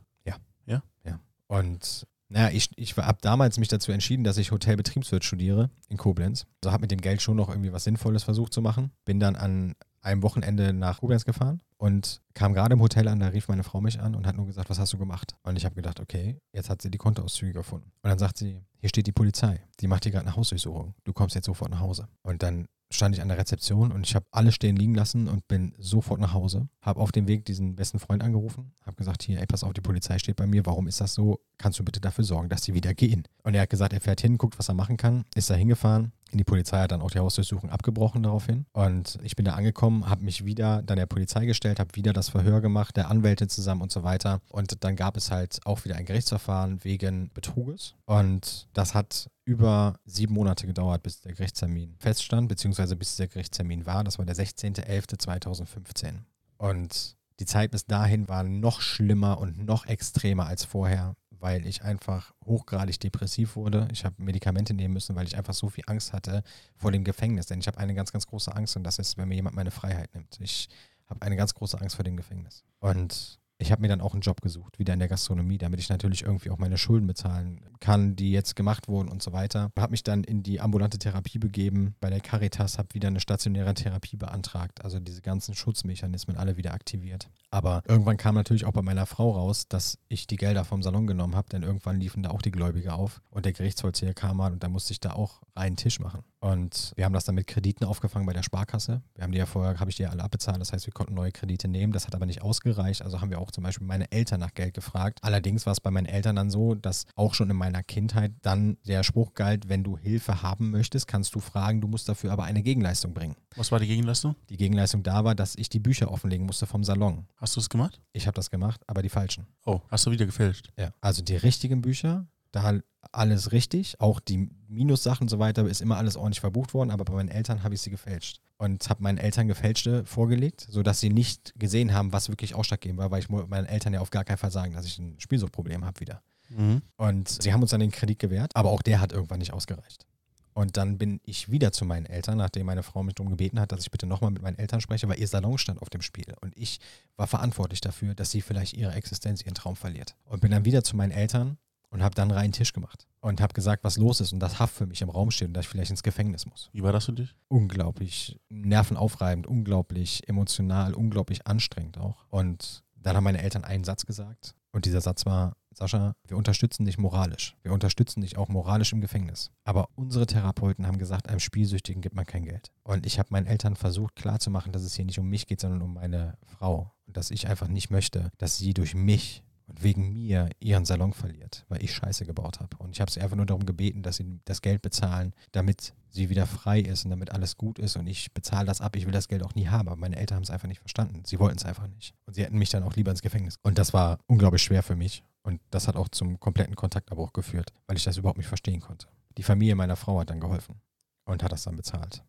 Und Naja, ich, ich habe damals mich dazu entschieden, dass ich Hotelbetriebswirt studiere in Koblenz. Also habe mit dem Geld schon noch irgendwie was Sinnvolles versucht zu machen. Bin dann an einem Wochenende nach Koblenz gefahren und kam gerade im Hotel an, da rief meine Frau mich an und hat nur gesagt, was hast du gemacht? Und ich habe gedacht, okay, jetzt hat sie die Kontoauszüge gefunden. Und dann sagt sie, hier steht die Polizei, die macht hier gerade eine Hausdurchsuchung. Du kommst jetzt sofort nach Hause. Und dann stand ich an der Rezeption und ich habe alles stehen liegen lassen und bin sofort nach Hause. Habe auf dem Weg diesen besten Freund angerufen, habe gesagt, hier, ey, pass auf, die Polizei steht bei mir, warum ist das so? Kannst du bitte dafür sorgen, dass sie wieder gehen? Und er hat gesagt, er fährt hin, guckt, was er machen kann, ist da hingefahren. Die Polizei hat dann auch die Hausdurchsuchung abgebrochen daraufhin. Und ich bin da angekommen, habe mich wieder dann der Polizei gestellt, habe wieder das Verhör gemacht, der Anwälte zusammen und so weiter. Und dann gab es halt auch wieder ein Gerichtsverfahren wegen Betruges. Und das hat über sieben Monate gedauert, bis der Gerichtstermin feststand, beziehungsweise bis der Gerichtstermin war. Das war der 16.11.2015. Und die Zeit bis dahin war noch schlimmer und noch extremer als vorher, weil ich einfach hochgradig depressiv wurde. Ich habe Medikamente nehmen müssen, weil ich einfach so viel Angst hatte vor dem Gefängnis. Denn ich habe eine ganz, ganz große Angst und das ist, wenn mir jemand meine Freiheit nimmt. Ich habe eine ganz große Angst vor dem Gefängnis. Und ich habe mir dann auch einen Job gesucht, wieder in der Gastronomie, damit ich natürlich irgendwie auch meine Schulden bezahlen kann, die jetzt gemacht wurden und so weiter. Habe mich dann in die ambulante Therapie begeben bei der Caritas, habe wieder eine stationäre Therapie beantragt, also diese ganzen Schutzmechanismen alle wieder aktiviert. Aber irgendwann kam natürlich auch bei meiner Frau raus, dass ich die Gelder vom Salon genommen habe, denn irgendwann liefen da auch die Gläubige auf und der Gerichtsvollzieher kam mal und da musste ich da auch reinen Tisch machen. Und wir haben das dann mit Krediten aufgefangen bei der Sparkasse. Wir haben die ja vorher, habe ich die ja alle abbezahlt, das heißt, wir konnten neue Kredite nehmen. Das hat aber nicht ausgereicht, also haben wir auch zum Beispiel meine Eltern nach Geld gefragt. Allerdings war es bei meinen Eltern dann so, dass auch schon in meiner Kindheit dann der Spruch galt, wenn du Hilfe haben möchtest, kannst du fragen, du musst dafür aber eine Gegenleistung bringen. Was war die Gegenleistung? Die Gegenleistung da war, dass ich die Bücher offenlegen musste vom Salon. Hast du es gemacht? Ich habe das gemacht, aber die falschen. Oh, hast du wieder gefälscht? Ja. Also die richtigen Bücher, da alles richtig. Auch die Minussachen und so weiter ist immer alles ordentlich verbucht worden, aber bei meinen Eltern habe ich sie gefälscht. Und habe meinen Eltern gefälschte vorgelegt, sodass sie nicht gesehen haben, was wirklich ausschlaggebend war, weil ich meinen Eltern ja auf gar keinen Fall sagen, dass ich ein Spielsuchtproblem habe wieder. Mhm. Und sie haben uns dann den Kredit gewährt, aber auch der hat irgendwann nicht ausgereicht. Und dann bin ich wieder zu meinen Eltern, nachdem meine Frau mich darum gebeten hat, dass ich bitte nochmal mit meinen Eltern spreche, weil ihr Salon stand auf dem Spiel. Und ich war verantwortlich dafür, dass sie vielleicht ihre Existenz, ihren Traum verliert. Und bin dann wieder zu meinen Eltern und habe dann reinen Tisch gemacht. Und habe gesagt, was los ist und dass Haft für mich im Raum steht und dass ich vielleicht ins Gefängnis muss. Wie war das für dich? Unglaublich nervenaufreibend, unglaublich emotional, unglaublich anstrengend auch. Und dann haben meine Eltern einen Satz gesagt. Und dieser Satz war, Sascha, wir unterstützen dich moralisch. Wir unterstützen dich auch moralisch im Gefängnis. Aber unsere Therapeuten haben gesagt, einem Spielsüchtigen gibt man kein Geld. Und ich habe meinen Eltern versucht klarzumachen, dass es hier nicht um mich geht, sondern um meine Frau. Und dass ich einfach nicht möchte, dass sie durch mich und wegen mir ihren Salon verliert, weil ich Scheiße gebaut habe. Und ich habe sie einfach nur darum gebeten, dass sie das Geld bezahlen, damit sie wieder frei ist und damit alles gut ist. Und ich bezahle das ab. Ich will das Geld auch nie haben. Aber meine Eltern haben es einfach nicht verstanden. Sie wollten es einfach nicht. Und sie hätten mich dann auch lieber ins Gefängnis. Und das war unglaublich schwer für mich. Und das hat auch zum kompletten Kontaktabbruch geführt, weil ich das überhaupt nicht verstehen konnte. Die Familie meiner Frau hat dann geholfen und hat das dann bezahlt.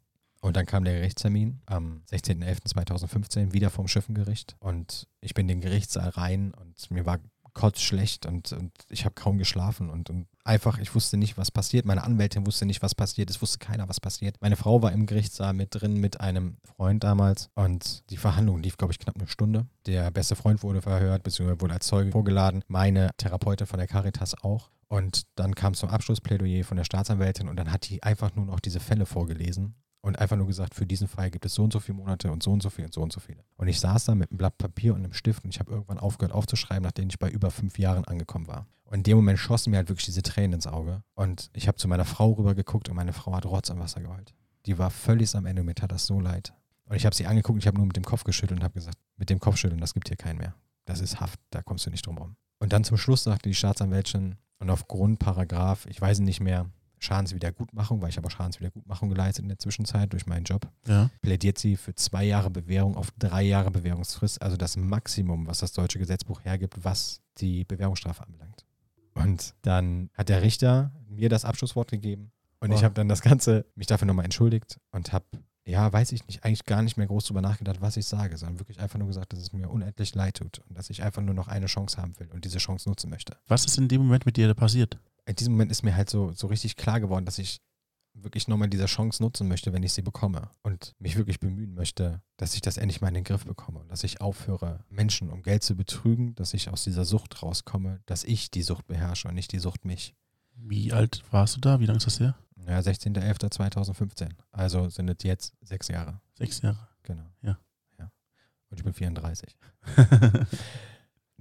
Und dann kam der Gerichtstermin am 16.11.2015 wieder vom Schiffengericht. Und ich bin in den Gerichtssaal rein und mir war kotzschlecht und, und ich habe kaum geschlafen und, und einfach, ich wusste nicht, was passiert. Meine Anwältin wusste nicht, was passiert. Es wusste keiner, was passiert. Meine Frau war im Gerichtssaal mit drin mit einem Freund damals und die Verhandlung lief, glaube ich, knapp eine Stunde. Der beste Freund wurde verhört, beziehungsweise wurde als Zeuge vorgeladen. Meine Therapeutin von der Caritas auch. Und dann kam zum Abschlussplädoyer von der Staatsanwältin und dann hat die einfach nur noch diese Fälle vorgelesen und einfach nur gesagt, für diesen Fall gibt es so und so viele Monate und so und so viel und so und so viele. Und ich saß da mit einem Blatt Papier und einem Stift und ich habe irgendwann aufgehört aufzuschreiben, nachdem ich bei über fünf Jahren angekommen war. Und in dem Moment schossen mir halt wirklich diese Tränen ins Auge. Und ich habe zu meiner Frau rüber geguckt und meine Frau hat Rotz am Wasser geheult. Die war völlig am Ende, mir tat das so leid. Und ich habe sie angeguckt und ich habe nur mit dem Kopf geschüttelt und habe gesagt, mit dem Kopfschütteln, das gibt hier keinen mehr. Das ist Haft, da kommst du nicht drum rum. Und dann zum Schluss sagte die Staatsanwältin, und aufgrund Paragraph, ich weiß nicht mehr, Schadenswiedergutmachung, weil ich habe auch Schadenswiedergutmachung geleistet in der Zwischenzeit durch meinen Job, ja. plädiert sie für zwei Jahre Bewährung auf drei Jahre Bewährungsfrist, also das Maximum, was das deutsche Gesetzbuch hergibt, was die Bewährungsstrafe anbelangt. Und dann hat der Richter mir das Abschlusswort gegeben und wow. ich habe dann das Ganze, mich dafür nochmal entschuldigt und habe, ja, weiß ich nicht, eigentlich gar nicht mehr groß drüber nachgedacht, was ich sage, sondern wirklich einfach nur gesagt, dass es mir unendlich leid tut und dass ich einfach nur noch eine Chance haben will und diese Chance nutzen möchte. Was ist in dem Moment mit dir passiert? In diesem Moment ist mir halt so, so richtig klar geworden, dass ich wirklich nochmal diese Chance nutzen möchte, wenn ich sie bekomme und mich wirklich bemühen möchte, dass ich das endlich mal in den Griff bekomme und dass ich aufhöre, Menschen um Geld zu betrügen, dass ich aus dieser Sucht rauskomme, dass ich die Sucht beherrsche und nicht die Sucht mich. Wie alt warst du da? Wie lange ist das her? Ja, 16.11.2015. Also sind es jetzt sechs Jahre. Sechs Jahre. Genau. Ja. ja. Und ich bin 34. *laughs*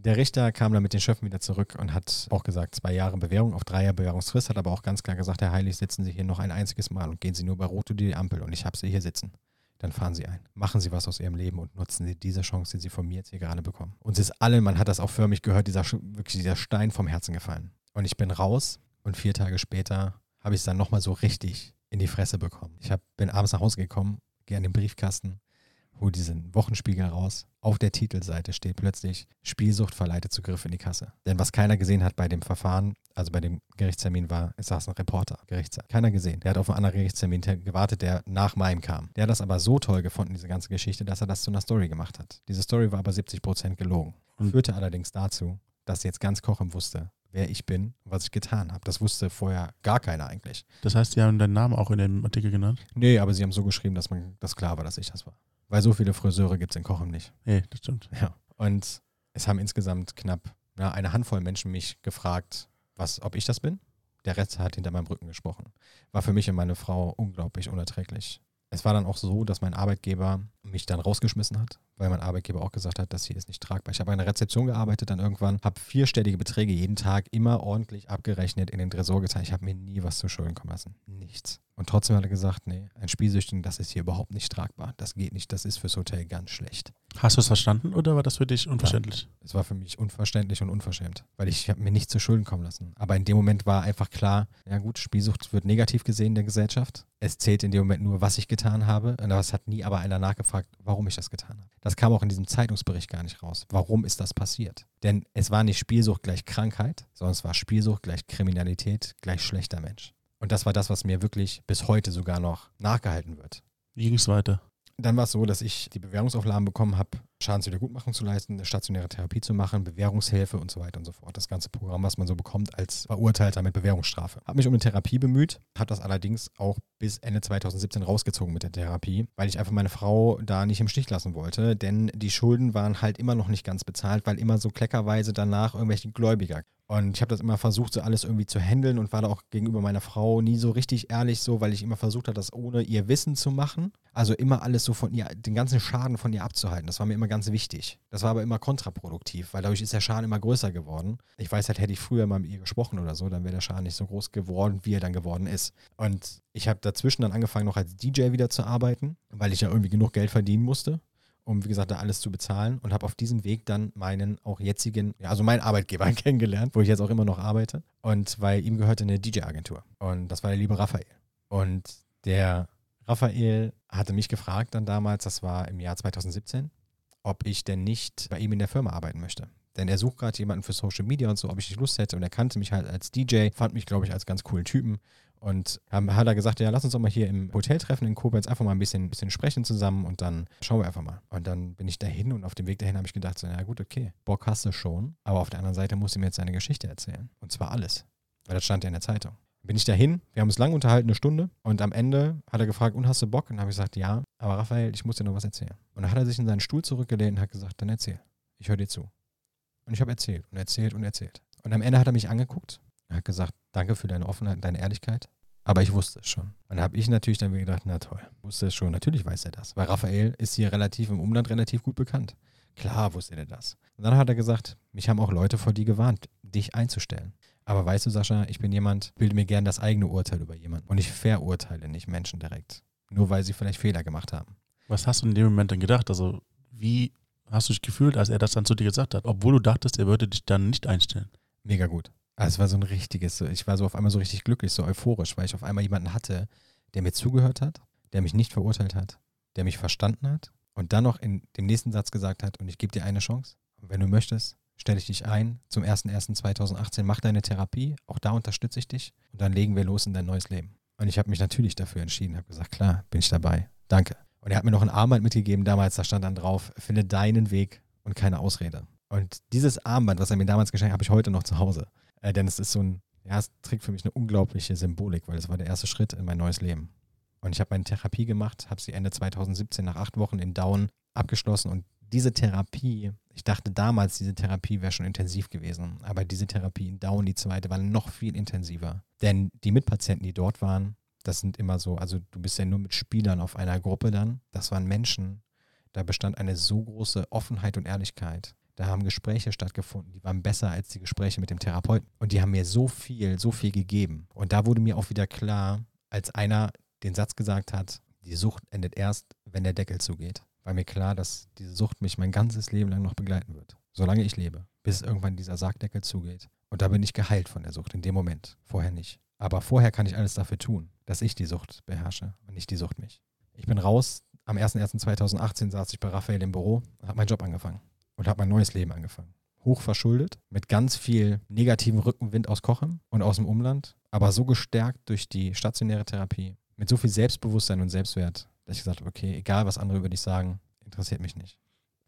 Der Richter kam dann mit den Schöffen wieder zurück und hat auch gesagt, zwei Jahre Bewährung auf drei Jahre Bewährungsfrist, hat aber auch ganz klar gesagt, Herr Heilig, sitzen Sie hier noch ein einziges Mal und gehen Sie nur bei Rot über die Ampel und ich habe Sie hier sitzen. Dann fahren Sie ein. Machen Sie was aus Ihrem Leben und nutzen Sie diese Chance, die Sie von mir jetzt hier gerade bekommen. Uns ist allen, man hat das auch förmlich gehört, dieser, wirklich dieser Stein vom Herzen gefallen. Und ich bin raus und vier Tage später habe ich es dann nochmal so richtig in die Fresse bekommen. Ich hab, bin abends nach Hause gekommen, gehe an den Briefkasten, hole diesen Wochenspiegel raus. Auf der Titelseite steht plötzlich Spielsucht verleitet Zugriff in die Kasse. Denn was keiner gesehen hat bei dem Verfahren, also bei dem Gerichtstermin war, es saß ein Reporter, Gerichtssaal. Keiner gesehen. Der hat auf einen anderen Gerichtstermin gewartet, der nach meinem kam. Der hat das aber so toll gefunden, diese ganze Geschichte, dass er das zu einer Story gemacht hat. Diese Story war aber 70 Prozent gelogen. Führte allerdings dazu, dass jetzt ganz Kochen wusste, wer ich bin und was ich getan habe. Das wusste vorher gar keiner eigentlich. Das heißt, Sie haben deinen Namen auch in dem Artikel genannt? Nee, aber sie haben so geschrieben, dass man das klar war, dass ich das war. Weil so viele Friseure gibt es in Kochem nicht. Nee, das stimmt. Ja. Und es haben insgesamt knapp na, eine Handvoll Menschen mich gefragt, was, ob ich das bin. Der Rest hat hinter meinem Rücken gesprochen. War für mich und meine Frau unglaublich unerträglich. Es war dann auch so, dass mein Arbeitgeber mich dann rausgeschmissen hat, weil mein Arbeitgeber auch gesagt hat, das hier ist nicht tragbar. Ich habe an der Rezeption gearbeitet, dann irgendwann, habe vierstellige Beträge jeden Tag immer ordentlich abgerechnet in den Tresor getan. Ich habe mir nie was zu Schulden kommen lassen. Nichts. Und trotzdem hat er gesagt, nee, ein Spielsüchtigen, das ist hier überhaupt nicht tragbar. Das geht nicht, das ist fürs Hotel ganz schlecht. Hast du es verstanden oder war das für dich unverständlich? Ja, es war für mich unverständlich und unverschämt, weil ich habe mir nichts zu Schulden kommen lassen. Aber in dem Moment war einfach klar, ja gut, Spielsucht wird negativ gesehen in der Gesellschaft. Es zählt in dem Moment nur, was ich getan habe. Und es hat nie aber einer nachgefragt, warum ich das getan habe. Das kam auch in diesem Zeitungsbericht gar nicht raus. Warum ist das passiert? Denn es war nicht Spielsucht gleich Krankheit, sondern es war Spielsucht gleich Kriminalität gleich schlechter Mensch. Und das war das, was mir wirklich bis heute sogar noch nachgehalten wird. Wie ging es weiter? Dann war es so, dass ich die Bewährungsauflagen bekommen habe, Schadenswiedergutmachung zu leisten, eine stationäre Therapie zu machen, Bewährungshilfe und so weiter und so fort. Das ganze Programm, was man so bekommt als Verurteilter mit Bewährungsstrafe. Habe mich um eine Therapie bemüht, habe das allerdings auch bis Ende 2017 rausgezogen mit der Therapie, weil ich einfach meine Frau da nicht im Stich lassen wollte, denn die Schulden waren halt immer noch nicht ganz bezahlt, weil immer so kleckerweise danach irgendwelche Gläubiger und ich habe das immer versucht, so alles irgendwie zu handeln und war da auch gegenüber meiner Frau nie so richtig ehrlich, so, weil ich immer versucht habe, das ohne ihr Wissen zu machen. Also immer alles so von ihr, den ganzen Schaden von ihr abzuhalten. Das war mir immer ganz wichtig. Das war aber immer kontraproduktiv, weil dadurch ist der Schaden immer größer geworden. Ich weiß halt, hätte ich früher mal mit ihr gesprochen oder so, dann wäre der Schaden nicht so groß geworden, wie er dann geworden ist. Und ich habe dazwischen dann angefangen, noch als DJ wieder zu arbeiten, weil ich ja irgendwie genug Geld verdienen musste um, wie gesagt, da alles zu bezahlen und habe auf diesem Weg dann meinen auch jetzigen, ja, also meinen Arbeitgeber *laughs* kennengelernt, wo ich jetzt auch immer noch arbeite. Und weil ihm gehörte eine DJ-Agentur. Und das war der liebe Raphael. Und der Raphael hatte mich gefragt dann damals, das war im Jahr 2017, ob ich denn nicht bei ihm in der Firma arbeiten möchte. Denn er sucht gerade jemanden für Social Media und so, ob ich nicht Lust hätte. Und er kannte mich halt als DJ, fand mich, glaube ich, als ganz coolen Typen. Und haben, hat er gesagt, ja, lass uns doch mal hier im Hotel treffen in Koblenz, einfach mal ein bisschen, bisschen sprechen zusammen und dann schauen wir einfach mal. Und dann bin ich dahin und auf dem Weg dahin habe ich gedacht, so, ja gut, okay, Bock hast du schon, aber auf der anderen Seite muss ich mir jetzt seine Geschichte erzählen. Und zwar alles, weil das stand ja in der Zeitung. Bin ich dahin, wir haben uns lang unterhalten, eine Stunde, und am Ende hat er gefragt, und hast du Bock? Und habe ich gesagt, ja, aber Raphael, ich muss dir noch was erzählen. Und dann hat er sich in seinen Stuhl zurückgelehnt und hat gesagt, dann erzähl, ich höre dir zu. Und ich habe erzählt und erzählt und erzählt. Und am Ende hat er mich angeguckt er hat gesagt, danke für deine Offenheit und deine Ehrlichkeit. Aber ich wusste es schon. Und habe ich natürlich dann wieder gedacht, na toll, wusste es schon. Natürlich weiß er das. Weil Raphael ist hier relativ im Umland relativ gut bekannt. Klar wusste er das. Und dann hat er gesagt, mich haben auch Leute vor dir gewarnt, dich einzustellen. Aber weißt du, Sascha, ich bin jemand, bilde mir gern das eigene Urteil über jemanden. Und ich verurteile nicht Menschen direkt. Nur weil sie vielleicht Fehler gemacht haben. Was hast du in dem Moment dann gedacht? Also, wie hast du dich gefühlt, als er das dann zu dir gesagt hat? Obwohl du dachtest, er würde dich dann nicht einstellen. Mega gut. Also es war so ein richtiges, ich war so auf einmal so richtig glücklich, so euphorisch, weil ich auf einmal jemanden hatte, der mir zugehört hat, der mich nicht verurteilt hat, der mich verstanden hat und dann noch in dem nächsten Satz gesagt hat, und ich gebe dir eine Chance. Und wenn du möchtest, stelle ich dich ein zum 01.01.2018, mach deine Therapie, auch da unterstütze ich dich und dann legen wir los in dein neues Leben. Und ich habe mich natürlich dafür entschieden, habe gesagt, klar, bin ich dabei, danke. Und er hat mir noch ein Armband mitgegeben damals, da stand dann drauf, finde deinen Weg und keine Ausrede. Und dieses Armband, was er mir damals geschenkt hat, habe ich heute noch zu Hause. Äh, denn es ist so ein Ja, es trägt für mich eine unglaubliche Symbolik, weil es war der erste Schritt in mein neues Leben. Und ich habe meine Therapie gemacht, habe sie Ende 2017 nach acht Wochen in Down abgeschlossen. Und diese Therapie, ich dachte damals, diese Therapie wäre schon intensiv gewesen. Aber diese Therapie in Down, die zweite, war noch viel intensiver. Denn die Mitpatienten, die dort waren, das sind immer so, also du bist ja nur mit Spielern auf einer Gruppe dann. Das waren Menschen, da bestand eine so große Offenheit und Ehrlichkeit. Da haben Gespräche stattgefunden, die waren besser als die Gespräche mit dem Therapeuten. Und die haben mir so viel, so viel gegeben. Und da wurde mir auch wieder klar, als einer den Satz gesagt hat, die Sucht endet erst, wenn der Deckel zugeht. War mir klar, dass diese Sucht mich mein ganzes Leben lang noch begleiten wird. Solange ich lebe. Bis irgendwann dieser Sargdeckel zugeht. Und da bin ich geheilt von der Sucht in dem Moment. Vorher nicht. Aber vorher kann ich alles dafür tun, dass ich die Sucht beherrsche und nicht die Sucht mich. Ich bin raus. Am 01.01.2018 saß ich bei Raphael im Büro und habe meinen Job angefangen und habe mein neues Leben angefangen. Hoch verschuldet, mit ganz viel negativem Rückenwind aus Kochem und aus dem Umland, aber so gestärkt durch die stationäre Therapie, mit so viel Selbstbewusstsein und Selbstwert, dass ich gesagt habe, okay, egal was andere über dich sagen, interessiert mich nicht.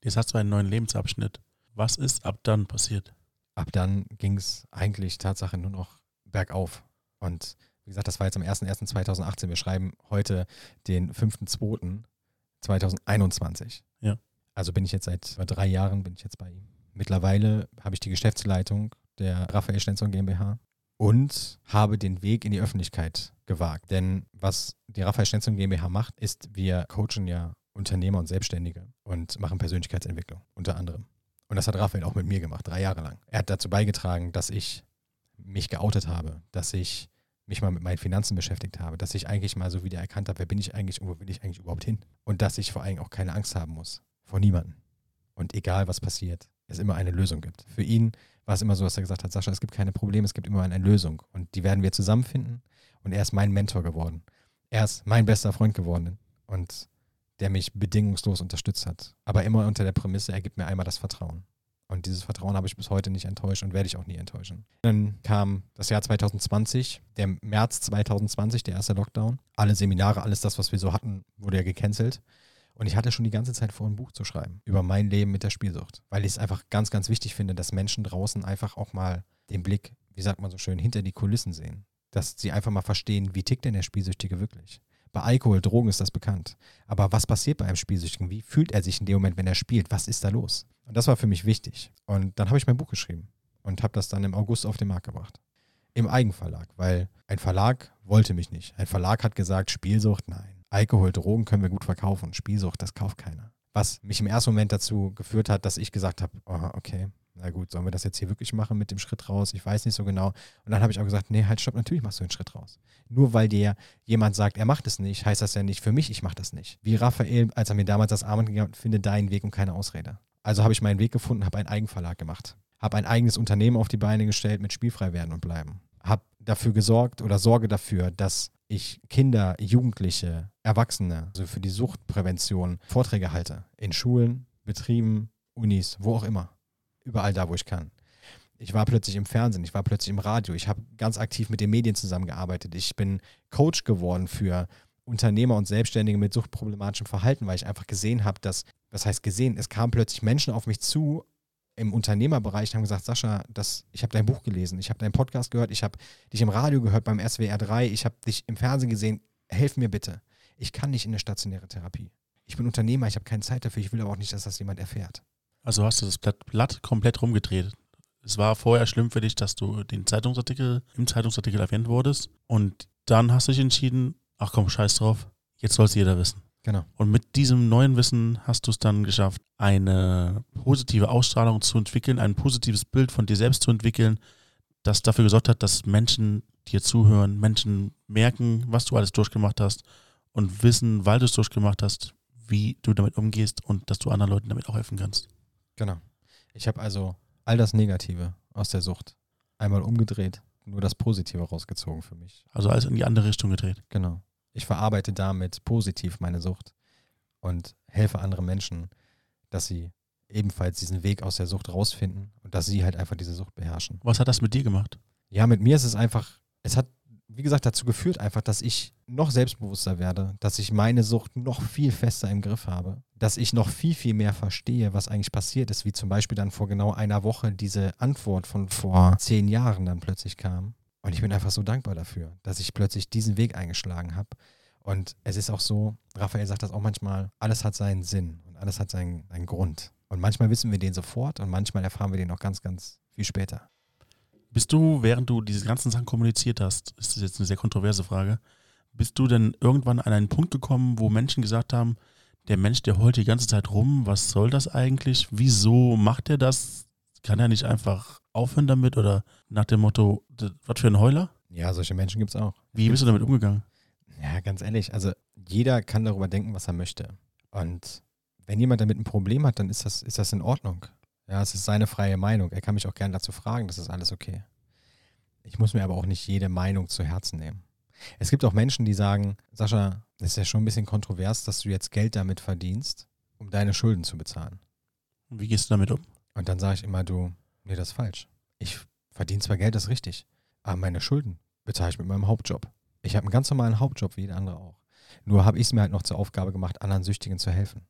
Jetzt hast du einen neuen Lebensabschnitt. Was ist ab dann passiert? Ab dann ging es eigentlich Tatsache nur noch bergauf. Und wie gesagt, das war jetzt am 01.01.2018. Wir schreiben heute den 5.2.2021. Ja. Also bin ich jetzt seit drei Jahren bin ich jetzt bei ihm. Mittlerweile habe ich die Geschäftsleitung der Raphael Stenzon GmbH und habe den Weg in die Öffentlichkeit gewagt. Denn was die Raphael Stenzon GmbH macht, ist, wir coachen ja Unternehmer und Selbstständige und machen Persönlichkeitsentwicklung unter anderem. Und das hat Raphael auch mit mir gemacht, drei Jahre lang. Er hat dazu beigetragen, dass ich mich geoutet habe, dass ich mich mal mit meinen Finanzen beschäftigt habe, dass ich eigentlich mal so wieder erkannt habe, wer bin ich eigentlich und wo will ich eigentlich überhaupt hin? Und dass ich vor allem auch keine Angst haben muss. Vor niemandem. Und egal was passiert, es immer eine Lösung gibt. Für ihn war es immer so, dass er gesagt hat, Sascha, es gibt keine Probleme, es gibt immer eine Lösung. Und die werden wir zusammenfinden. Und er ist mein Mentor geworden. Er ist mein bester Freund geworden. Und der mich bedingungslos unterstützt hat. Aber immer unter der Prämisse, er gibt mir einmal das Vertrauen. Und dieses Vertrauen habe ich bis heute nicht enttäuscht und werde ich auch nie enttäuschen. Dann kam das Jahr 2020, der März 2020, der erste Lockdown. Alle Seminare, alles das, was wir so hatten, wurde ja gecancelt. Und ich hatte schon die ganze Zeit vor, ein Buch zu schreiben über mein Leben mit der Spielsucht. Weil ich es einfach ganz, ganz wichtig finde, dass Menschen draußen einfach auch mal den Blick, wie sagt man so schön, hinter die Kulissen sehen. Dass sie einfach mal verstehen, wie tickt denn der Spielsüchtige wirklich. Bei Alkohol, Drogen ist das bekannt. Aber was passiert bei einem Spielsüchtigen? Wie fühlt er sich in dem Moment, wenn er spielt? Was ist da los? Und das war für mich wichtig. Und dann habe ich mein Buch geschrieben und habe das dann im August auf den Markt gebracht. Im Eigenverlag, weil ein Verlag wollte mich nicht. Ein Verlag hat gesagt, Spielsucht, nein. Alkohol, Drogen können wir gut verkaufen. Spielsucht, das kauft keiner. Was mich im ersten Moment dazu geführt hat, dass ich gesagt habe, oh, okay, na gut, sollen wir das jetzt hier wirklich machen mit dem Schritt raus? Ich weiß nicht so genau. Und dann habe ich auch gesagt, nee, halt, stopp, natürlich machst du den Schritt raus. Nur weil dir jemand sagt, er macht es nicht, heißt das ja nicht für mich, ich mache das nicht. Wie Raphael, als er mir damals das Armband gegeben hat, finde deinen Weg und keine Ausrede. Also habe ich meinen Weg gefunden, habe einen Eigenverlag gemacht. Habe ein eigenes Unternehmen auf die Beine gestellt mit spielfrei werden und bleiben. Habe dafür gesorgt oder sorge dafür, dass ich Kinder, Jugendliche, Erwachsene, also für die Suchtprävention Vorträge halte. In Schulen, Betrieben, Unis, wo auch immer überall da, wo ich kann. Ich war plötzlich im Fernsehen, ich war plötzlich im Radio, ich habe ganz aktiv mit den Medien zusammengearbeitet. Ich bin Coach geworden für Unternehmer und Selbstständige mit suchtproblematischem Verhalten, weil ich einfach gesehen habe, dass, was heißt gesehen, es kamen plötzlich Menschen auf mich zu im Unternehmerbereich haben gesagt, Sascha, das, ich habe dein Buch gelesen, ich habe deinen Podcast gehört, ich habe dich im Radio gehört beim SWR 3, ich habe dich im Fernsehen gesehen, helf mir bitte. Ich kann nicht in eine stationäre Therapie. Ich bin Unternehmer, ich habe keine Zeit dafür, ich will aber auch nicht, dass das jemand erfährt. Also hast du das Blatt, Blatt komplett rumgedreht. Es war vorher schlimm für dich, dass du den Zeitungsartikel, im Zeitungsartikel erwähnt wurdest. Und dann hast du dich entschieden, ach komm, scheiß drauf, jetzt soll es jeder wissen. Genau. Und mit diesem neuen Wissen hast du es dann geschafft, eine positive Ausstrahlung zu entwickeln, ein positives Bild von dir selbst zu entwickeln, das dafür gesorgt hat, dass Menschen dir zuhören, Menschen merken, was du alles durchgemacht hast und wissen, weil du es durchgemacht hast, wie du damit umgehst und dass du anderen Leuten damit auch helfen kannst. Genau. Ich habe also all das Negative aus der Sucht einmal umgedreht, nur das Positive rausgezogen für mich. Also alles in die andere Richtung gedreht. Genau. Ich verarbeite damit positiv meine Sucht und helfe anderen Menschen, dass sie ebenfalls diesen Weg aus der Sucht rausfinden und dass sie halt einfach diese Sucht beherrschen. Was hat das mit dir gemacht? Ja, mit mir ist es einfach, es hat wie gesagt, dazu geführt einfach, dass ich noch selbstbewusster werde, dass ich meine Sucht noch viel fester im Griff habe, dass ich noch viel, viel mehr verstehe, was eigentlich passiert ist, wie zum Beispiel dann vor genau einer Woche diese Antwort von vor zehn Jahren dann plötzlich kam. Und ich bin einfach so dankbar dafür, dass ich plötzlich diesen Weg eingeschlagen habe. Und es ist auch so, Raphael sagt das auch manchmal, alles hat seinen Sinn und alles hat seinen, seinen Grund. Und manchmal wissen wir den sofort und manchmal erfahren wir den noch ganz, ganz viel später. Bist du, während du diese ganzen Sachen kommuniziert hast, ist das jetzt eine sehr kontroverse Frage, bist du denn irgendwann an einen Punkt gekommen, wo Menschen gesagt haben, der Mensch, der heult die ganze Zeit rum, was soll das eigentlich? Wieso macht er das? Kann er nicht einfach aufhören damit oder nach dem Motto, was für ein Heuler? Ja, solche Menschen gibt es auch. Wie bist du damit umgegangen? Ja, ganz ehrlich, also jeder kann darüber denken, was er möchte. Und wenn jemand damit ein Problem hat, dann ist das, ist das in Ordnung. Ja, es ist seine freie Meinung. Er kann mich auch gerne dazu fragen, das ist alles okay. Ich muss mir aber auch nicht jede Meinung zu Herzen nehmen. Es gibt auch Menschen, die sagen, Sascha, das ist ja schon ein bisschen kontrovers, dass du jetzt Geld damit verdienst, um deine Schulden zu bezahlen. Und wie gehst du damit um? Und dann sage ich immer, du, nee, das ist falsch. Ich verdiene zwar Geld, das ist richtig, aber meine Schulden bezahle ich mit meinem Hauptjob. Ich habe einen ganz normalen Hauptjob, wie jeder andere auch. Nur habe ich es mir halt noch zur Aufgabe gemacht, anderen Süchtigen zu helfen.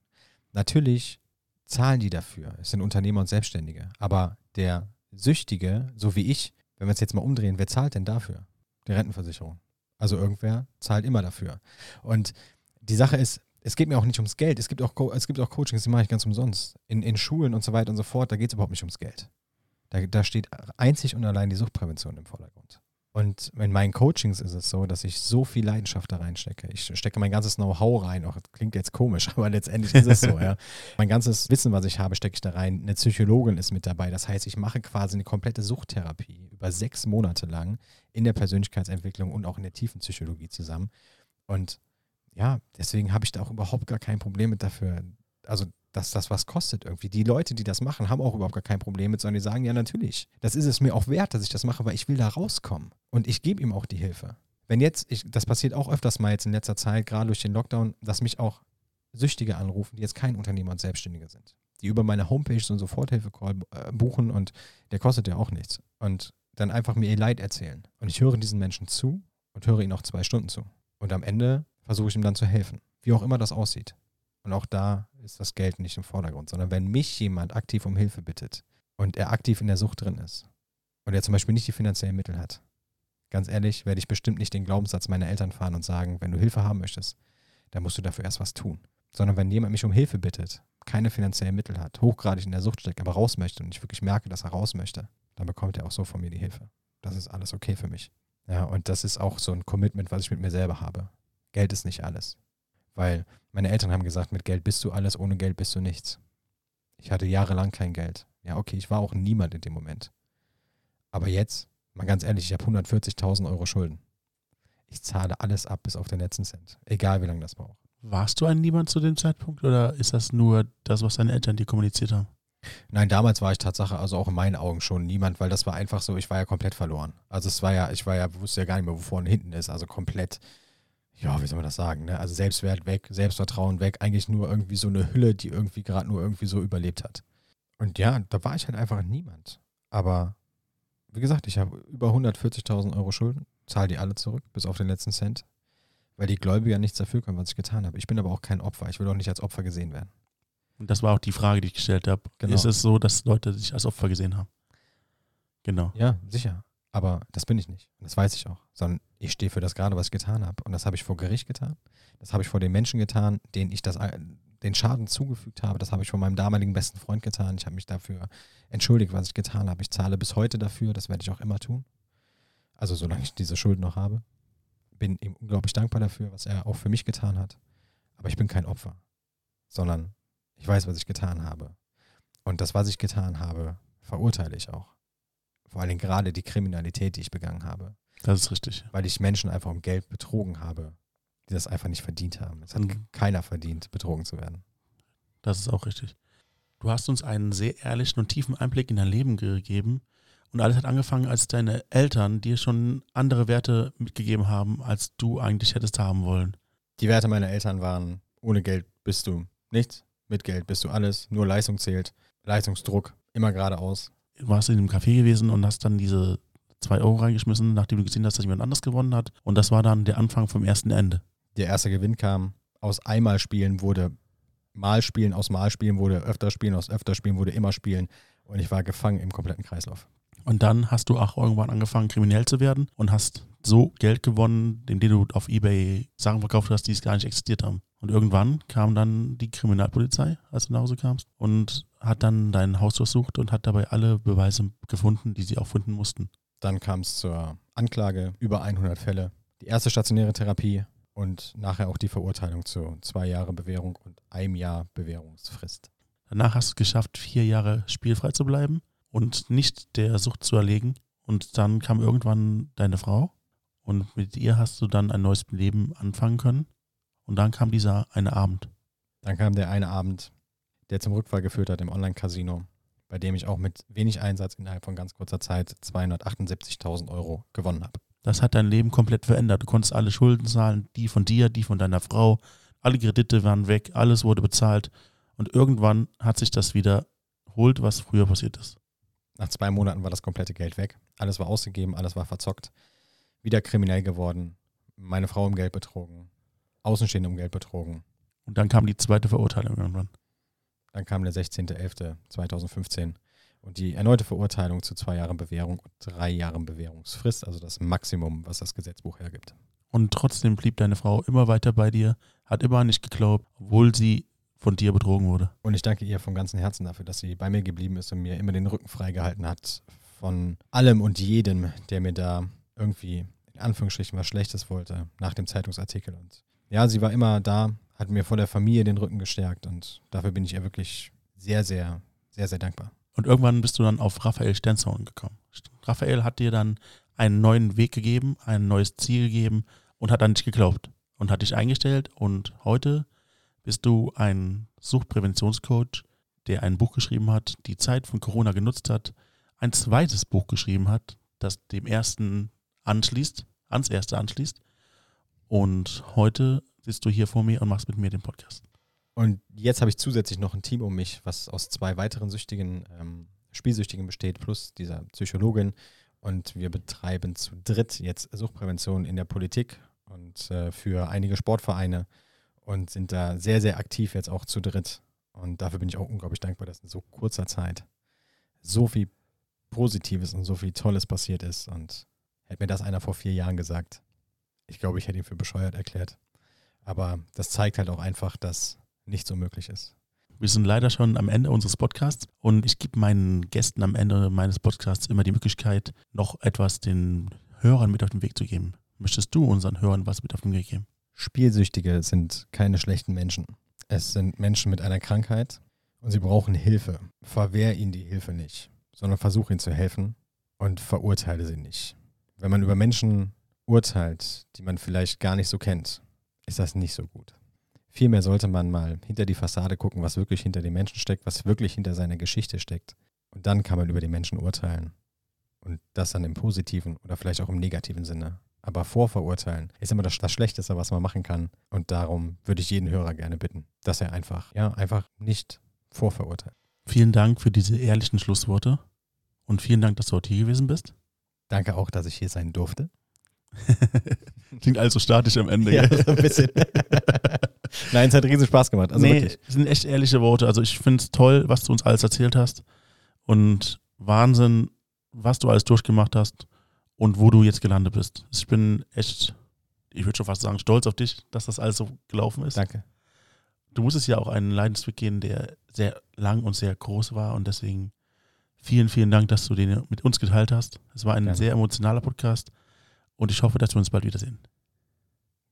Natürlich zahlen die dafür. Es sind Unternehmer und Selbstständige. Aber der Süchtige, so wie ich, wenn wir es jetzt mal umdrehen, wer zahlt denn dafür? Die Rentenversicherung. Also irgendwer zahlt immer dafür. Und die Sache ist, es geht mir auch nicht ums Geld. Es gibt auch, es gibt auch Coachings, die mache ich ganz umsonst. In, in Schulen und so weiter und so fort, da geht es überhaupt nicht ums Geld. Da, da steht einzig und allein die Suchtprävention im Vordergrund. Und in meinen Coachings ist es so, dass ich so viel Leidenschaft da reinstecke. Ich stecke mein ganzes Know-how rein. Auch klingt jetzt komisch, *laughs* aber letztendlich ist es so. ja. Mein ganzes Wissen, was ich habe, stecke ich da rein. Eine Psychologin ist mit dabei. Das heißt, ich mache quasi eine komplette Suchttherapie über sechs Monate lang in der Persönlichkeitsentwicklung und auch in der tiefen Psychologie zusammen. Und ja, deswegen habe ich da auch überhaupt gar kein Problem mit dafür. Also dass das was kostet irgendwie. Die Leute, die das machen, haben auch überhaupt gar kein Problem mit, sondern die sagen, ja natürlich, das ist es mir auch wert, dass ich das mache, weil ich will da rauskommen. Und ich gebe ihm auch die Hilfe. Wenn jetzt, ich, das passiert auch öfters mal jetzt in letzter Zeit, gerade durch den Lockdown, dass mich auch Süchtige anrufen, die jetzt kein Unternehmer und Selbstständige sind. Die über meine Homepage so einen Soforthilfe-Call äh, buchen und der kostet ja auch nichts. Und dann einfach mir ihr Leid erzählen. Und ich höre diesen Menschen zu und höre ihnen auch zwei Stunden zu. Und am Ende versuche ich ihm dann zu helfen. Wie auch immer das aussieht. Und auch da ist das Geld nicht im Vordergrund, sondern wenn mich jemand aktiv um Hilfe bittet und er aktiv in der Sucht drin ist und er zum Beispiel nicht die finanziellen Mittel hat, ganz ehrlich, werde ich bestimmt nicht den Glaubenssatz meiner Eltern fahren und sagen, wenn du Hilfe haben möchtest, dann musst du dafür erst was tun. Sondern wenn jemand mich um Hilfe bittet, keine finanziellen Mittel hat, hochgradig in der Sucht steckt, aber raus möchte und ich wirklich merke, dass er raus möchte, dann bekommt er auch so von mir die Hilfe. Das ist alles okay für mich. Ja, und das ist auch so ein Commitment, was ich mit mir selber habe. Geld ist nicht alles. Weil meine Eltern haben gesagt, mit Geld bist du alles, ohne Geld bist du nichts. Ich hatte jahrelang kein Geld. Ja, okay, ich war auch niemand in dem Moment. Aber jetzt, mal ganz ehrlich, ich habe 140.000 Euro Schulden. Ich zahle alles ab bis auf den letzten Cent. Egal, wie lange das braucht. Warst du ein Niemand zu dem Zeitpunkt oder ist das nur das, was deine Eltern dir kommuniziert haben? Nein, damals war ich Tatsache, also auch in meinen Augen schon niemand, weil das war einfach so, ich war ja komplett verloren. Also es war ja, ich war ja, wusste ja gar nicht mehr, wo vorne hinten ist. Also komplett ja, wie soll man das sagen, ne? Also Selbstwert weg, Selbstvertrauen weg, eigentlich nur irgendwie so eine Hülle, die irgendwie gerade nur irgendwie so überlebt hat. Und ja, da war ich halt einfach niemand. Aber wie gesagt, ich habe über 140.000 Euro Schulden, zahle die alle zurück, bis auf den letzten Cent, weil die Gläubiger nichts dafür können, was ich getan habe. Ich bin aber auch kein Opfer. Ich will auch nicht als Opfer gesehen werden. Und das war auch die Frage, die ich gestellt habe. Genau. Ist es so, dass Leute sich als Opfer gesehen haben? Genau. Ja, sicher. Aber das bin ich nicht. Das weiß ich auch. Sondern ich stehe für das gerade, was ich getan habe. Und das habe ich vor Gericht getan. Das habe ich vor den Menschen getan, denen ich das, den Schaden zugefügt habe. Das habe ich vor meinem damaligen besten Freund getan. Ich habe mich dafür entschuldigt, was ich getan habe. Ich zahle bis heute dafür. Das werde ich auch immer tun. Also solange ich diese Schuld noch habe. Bin ihm unglaublich dankbar dafür, was er auch für mich getan hat. Aber ich bin kein Opfer. Sondern ich weiß, was ich getan habe. Und das, was ich getan habe, verurteile ich auch. Vor allem gerade die Kriminalität, die ich begangen habe. Das ist richtig. Weil ich Menschen einfach um Geld betrogen habe, die das einfach nicht verdient haben. Es hat mhm. keiner verdient, betrogen zu werden. Das ist auch richtig. Du hast uns einen sehr ehrlichen und tiefen Einblick in dein Leben gegeben. Und alles hat angefangen, als deine Eltern dir schon andere Werte mitgegeben haben, als du eigentlich hättest haben wollen. Die Werte meiner Eltern waren, ohne Geld bist du nichts, mit Geld bist du alles, nur Leistung zählt, Leistungsdruck, immer geradeaus warst in einem Café gewesen und hast dann diese zwei Euro reingeschmissen, nachdem du gesehen hast, dass jemand anders gewonnen hat. Und das war dann der Anfang vom ersten Ende. Der erste Gewinn kam aus einmal Spielen wurde Mal spielen, aus Mal spielen wurde öfter spielen, aus öfter spielen wurde immer spielen. Und ich war gefangen im kompletten Kreislauf. Und dann hast du auch irgendwann angefangen, kriminell zu werden und hast so Geld gewonnen, indem du auf Ebay Sachen verkauft hast, die es gar nicht existiert haben. Und irgendwann kam dann die Kriminalpolizei, als du nach Hause kamst, und hat dann dein Haus durchsucht und hat dabei alle Beweise gefunden, die sie auch finden mussten. Dann kam es zur Anklage, über 100 Fälle, die erste stationäre Therapie und nachher auch die Verurteilung zu zwei Jahre Bewährung und einem Jahr Bewährungsfrist. Danach hast du es geschafft, vier Jahre spielfrei zu bleiben und nicht der Sucht zu erlegen. Und dann kam irgendwann deine Frau und mit ihr hast du dann ein neues Leben anfangen können. Und dann kam dieser eine Abend. Dann kam der eine Abend, der zum Rückfall geführt hat im Online-Casino, bei dem ich auch mit wenig Einsatz innerhalb von ganz kurzer Zeit 278.000 Euro gewonnen habe. Das hat dein Leben komplett verändert. Du konntest alle Schulden zahlen, die von dir, die von deiner Frau. Alle Kredite waren weg, alles wurde bezahlt. Und irgendwann hat sich das wieder holt, was früher passiert ist. Nach zwei Monaten war das komplette Geld weg. Alles war ausgegeben, alles war verzockt. Wieder kriminell geworden. Meine Frau um Geld betrogen. Außenstehende um Geld betrogen. Und dann kam die zweite Verurteilung irgendwann. Dann kam der 16.11.2015 und die erneute Verurteilung zu zwei Jahren Bewährung und drei Jahren Bewährungsfrist, also das Maximum, was das Gesetzbuch hergibt. Und trotzdem blieb deine Frau immer weiter bei dir, hat immer an dich geglaubt, obwohl sie von dir betrogen wurde. Und ich danke ihr vom ganzen Herzen dafür, dass sie bei mir geblieben ist und mir immer den Rücken freigehalten hat von allem und jedem, der mir da irgendwie in Anführungsstrichen was Schlechtes wollte nach dem Zeitungsartikel. Und ja, sie war immer da, hat mir vor der Familie den Rücken gestärkt und dafür bin ich ihr wirklich sehr, sehr, sehr, sehr dankbar. Und irgendwann bist du dann auf Raphael Stenzhorn gekommen. Raphael hat dir dann einen neuen Weg gegeben, ein neues Ziel gegeben und hat an dich geglaubt und hat dich eingestellt und heute bist du ein Suchtpräventionscoach, der ein Buch geschrieben hat, die Zeit von Corona genutzt hat, ein zweites Buch geschrieben hat, das dem ersten anschließt, ans erste anschließt. Und heute sitzt du hier vor mir und machst mit mir den Podcast. Und jetzt habe ich zusätzlich noch ein Team um mich, was aus zwei weiteren Süchtigen, ähm, Spielsüchtigen besteht, plus dieser Psychologin. Und wir betreiben zu dritt jetzt Suchtprävention in der Politik und äh, für einige Sportvereine und sind da sehr, sehr aktiv jetzt auch zu dritt. Und dafür bin ich auch unglaublich dankbar, dass in so kurzer Zeit so viel Positives und so viel Tolles passiert ist. Und hätte mir das einer vor vier Jahren gesagt, ich glaube, ich hätte ihn für bescheuert erklärt. Aber das zeigt halt auch einfach, dass nichts unmöglich ist. Wir sind leider schon am Ende unseres Podcasts und ich gebe meinen Gästen am Ende meines Podcasts immer die Möglichkeit, noch etwas den Hörern mit auf den Weg zu geben. Möchtest du unseren Hörern was mit auf den Weg geben? Spielsüchtige sind keine schlechten Menschen. Es sind Menschen mit einer Krankheit und sie brauchen Hilfe. Verwehr ihnen die Hilfe nicht, sondern versuch ihnen zu helfen und verurteile sie nicht. Wenn man über Menschen urteilt, die man vielleicht gar nicht so kennt, ist das nicht so gut. Vielmehr sollte man mal hinter die Fassade gucken, was wirklich hinter dem Menschen steckt, was wirklich hinter seiner Geschichte steckt. Und dann kann man über den Menschen urteilen. Und das dann im positiven oder vielleicht auch im negativen Sinne. Aber vorverurteilen ist immer das, das Schlechteste, was man machen kann. Und darum würde ich jeden Hörer gerne bitten, dass er einfach, ja, einfach nicht vorverurteilt. Vielen Dank für diese ehrlichen Schlussworte und vielen Dank, dass du heute hier gewesen bist. Danke auch, dass ich hier sein durfte. *laughs* Klingt also statisch am Ende. Ja, so ein bisschen. *laughs* Nein, es hat riesen Spaß gemacht. Also nee, wirklich. das sind echt ehrliche Worte. Also ich finde es toll, was du uns alles erzählt hast. Und Wahnsinn, was du alles durchgemacht hast und wo du jetzt gelandet bist. Ich bin echt, ich würde schon fast sagen, stolz auf dich, dass das alles so gelaufen ist. Danke. Du musstest ja auch einen Leidensweg gehen, der sehr lang und sehr groß war und deswegen vielen, vielen Dank, dass du den mit uns geteilt hast. Es war ein Gerne. sehr emotionaler Podcast und ich hoffe, dass wir uns bald wiedersehen.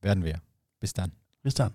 Werden wir. Bis dann. Bis dann.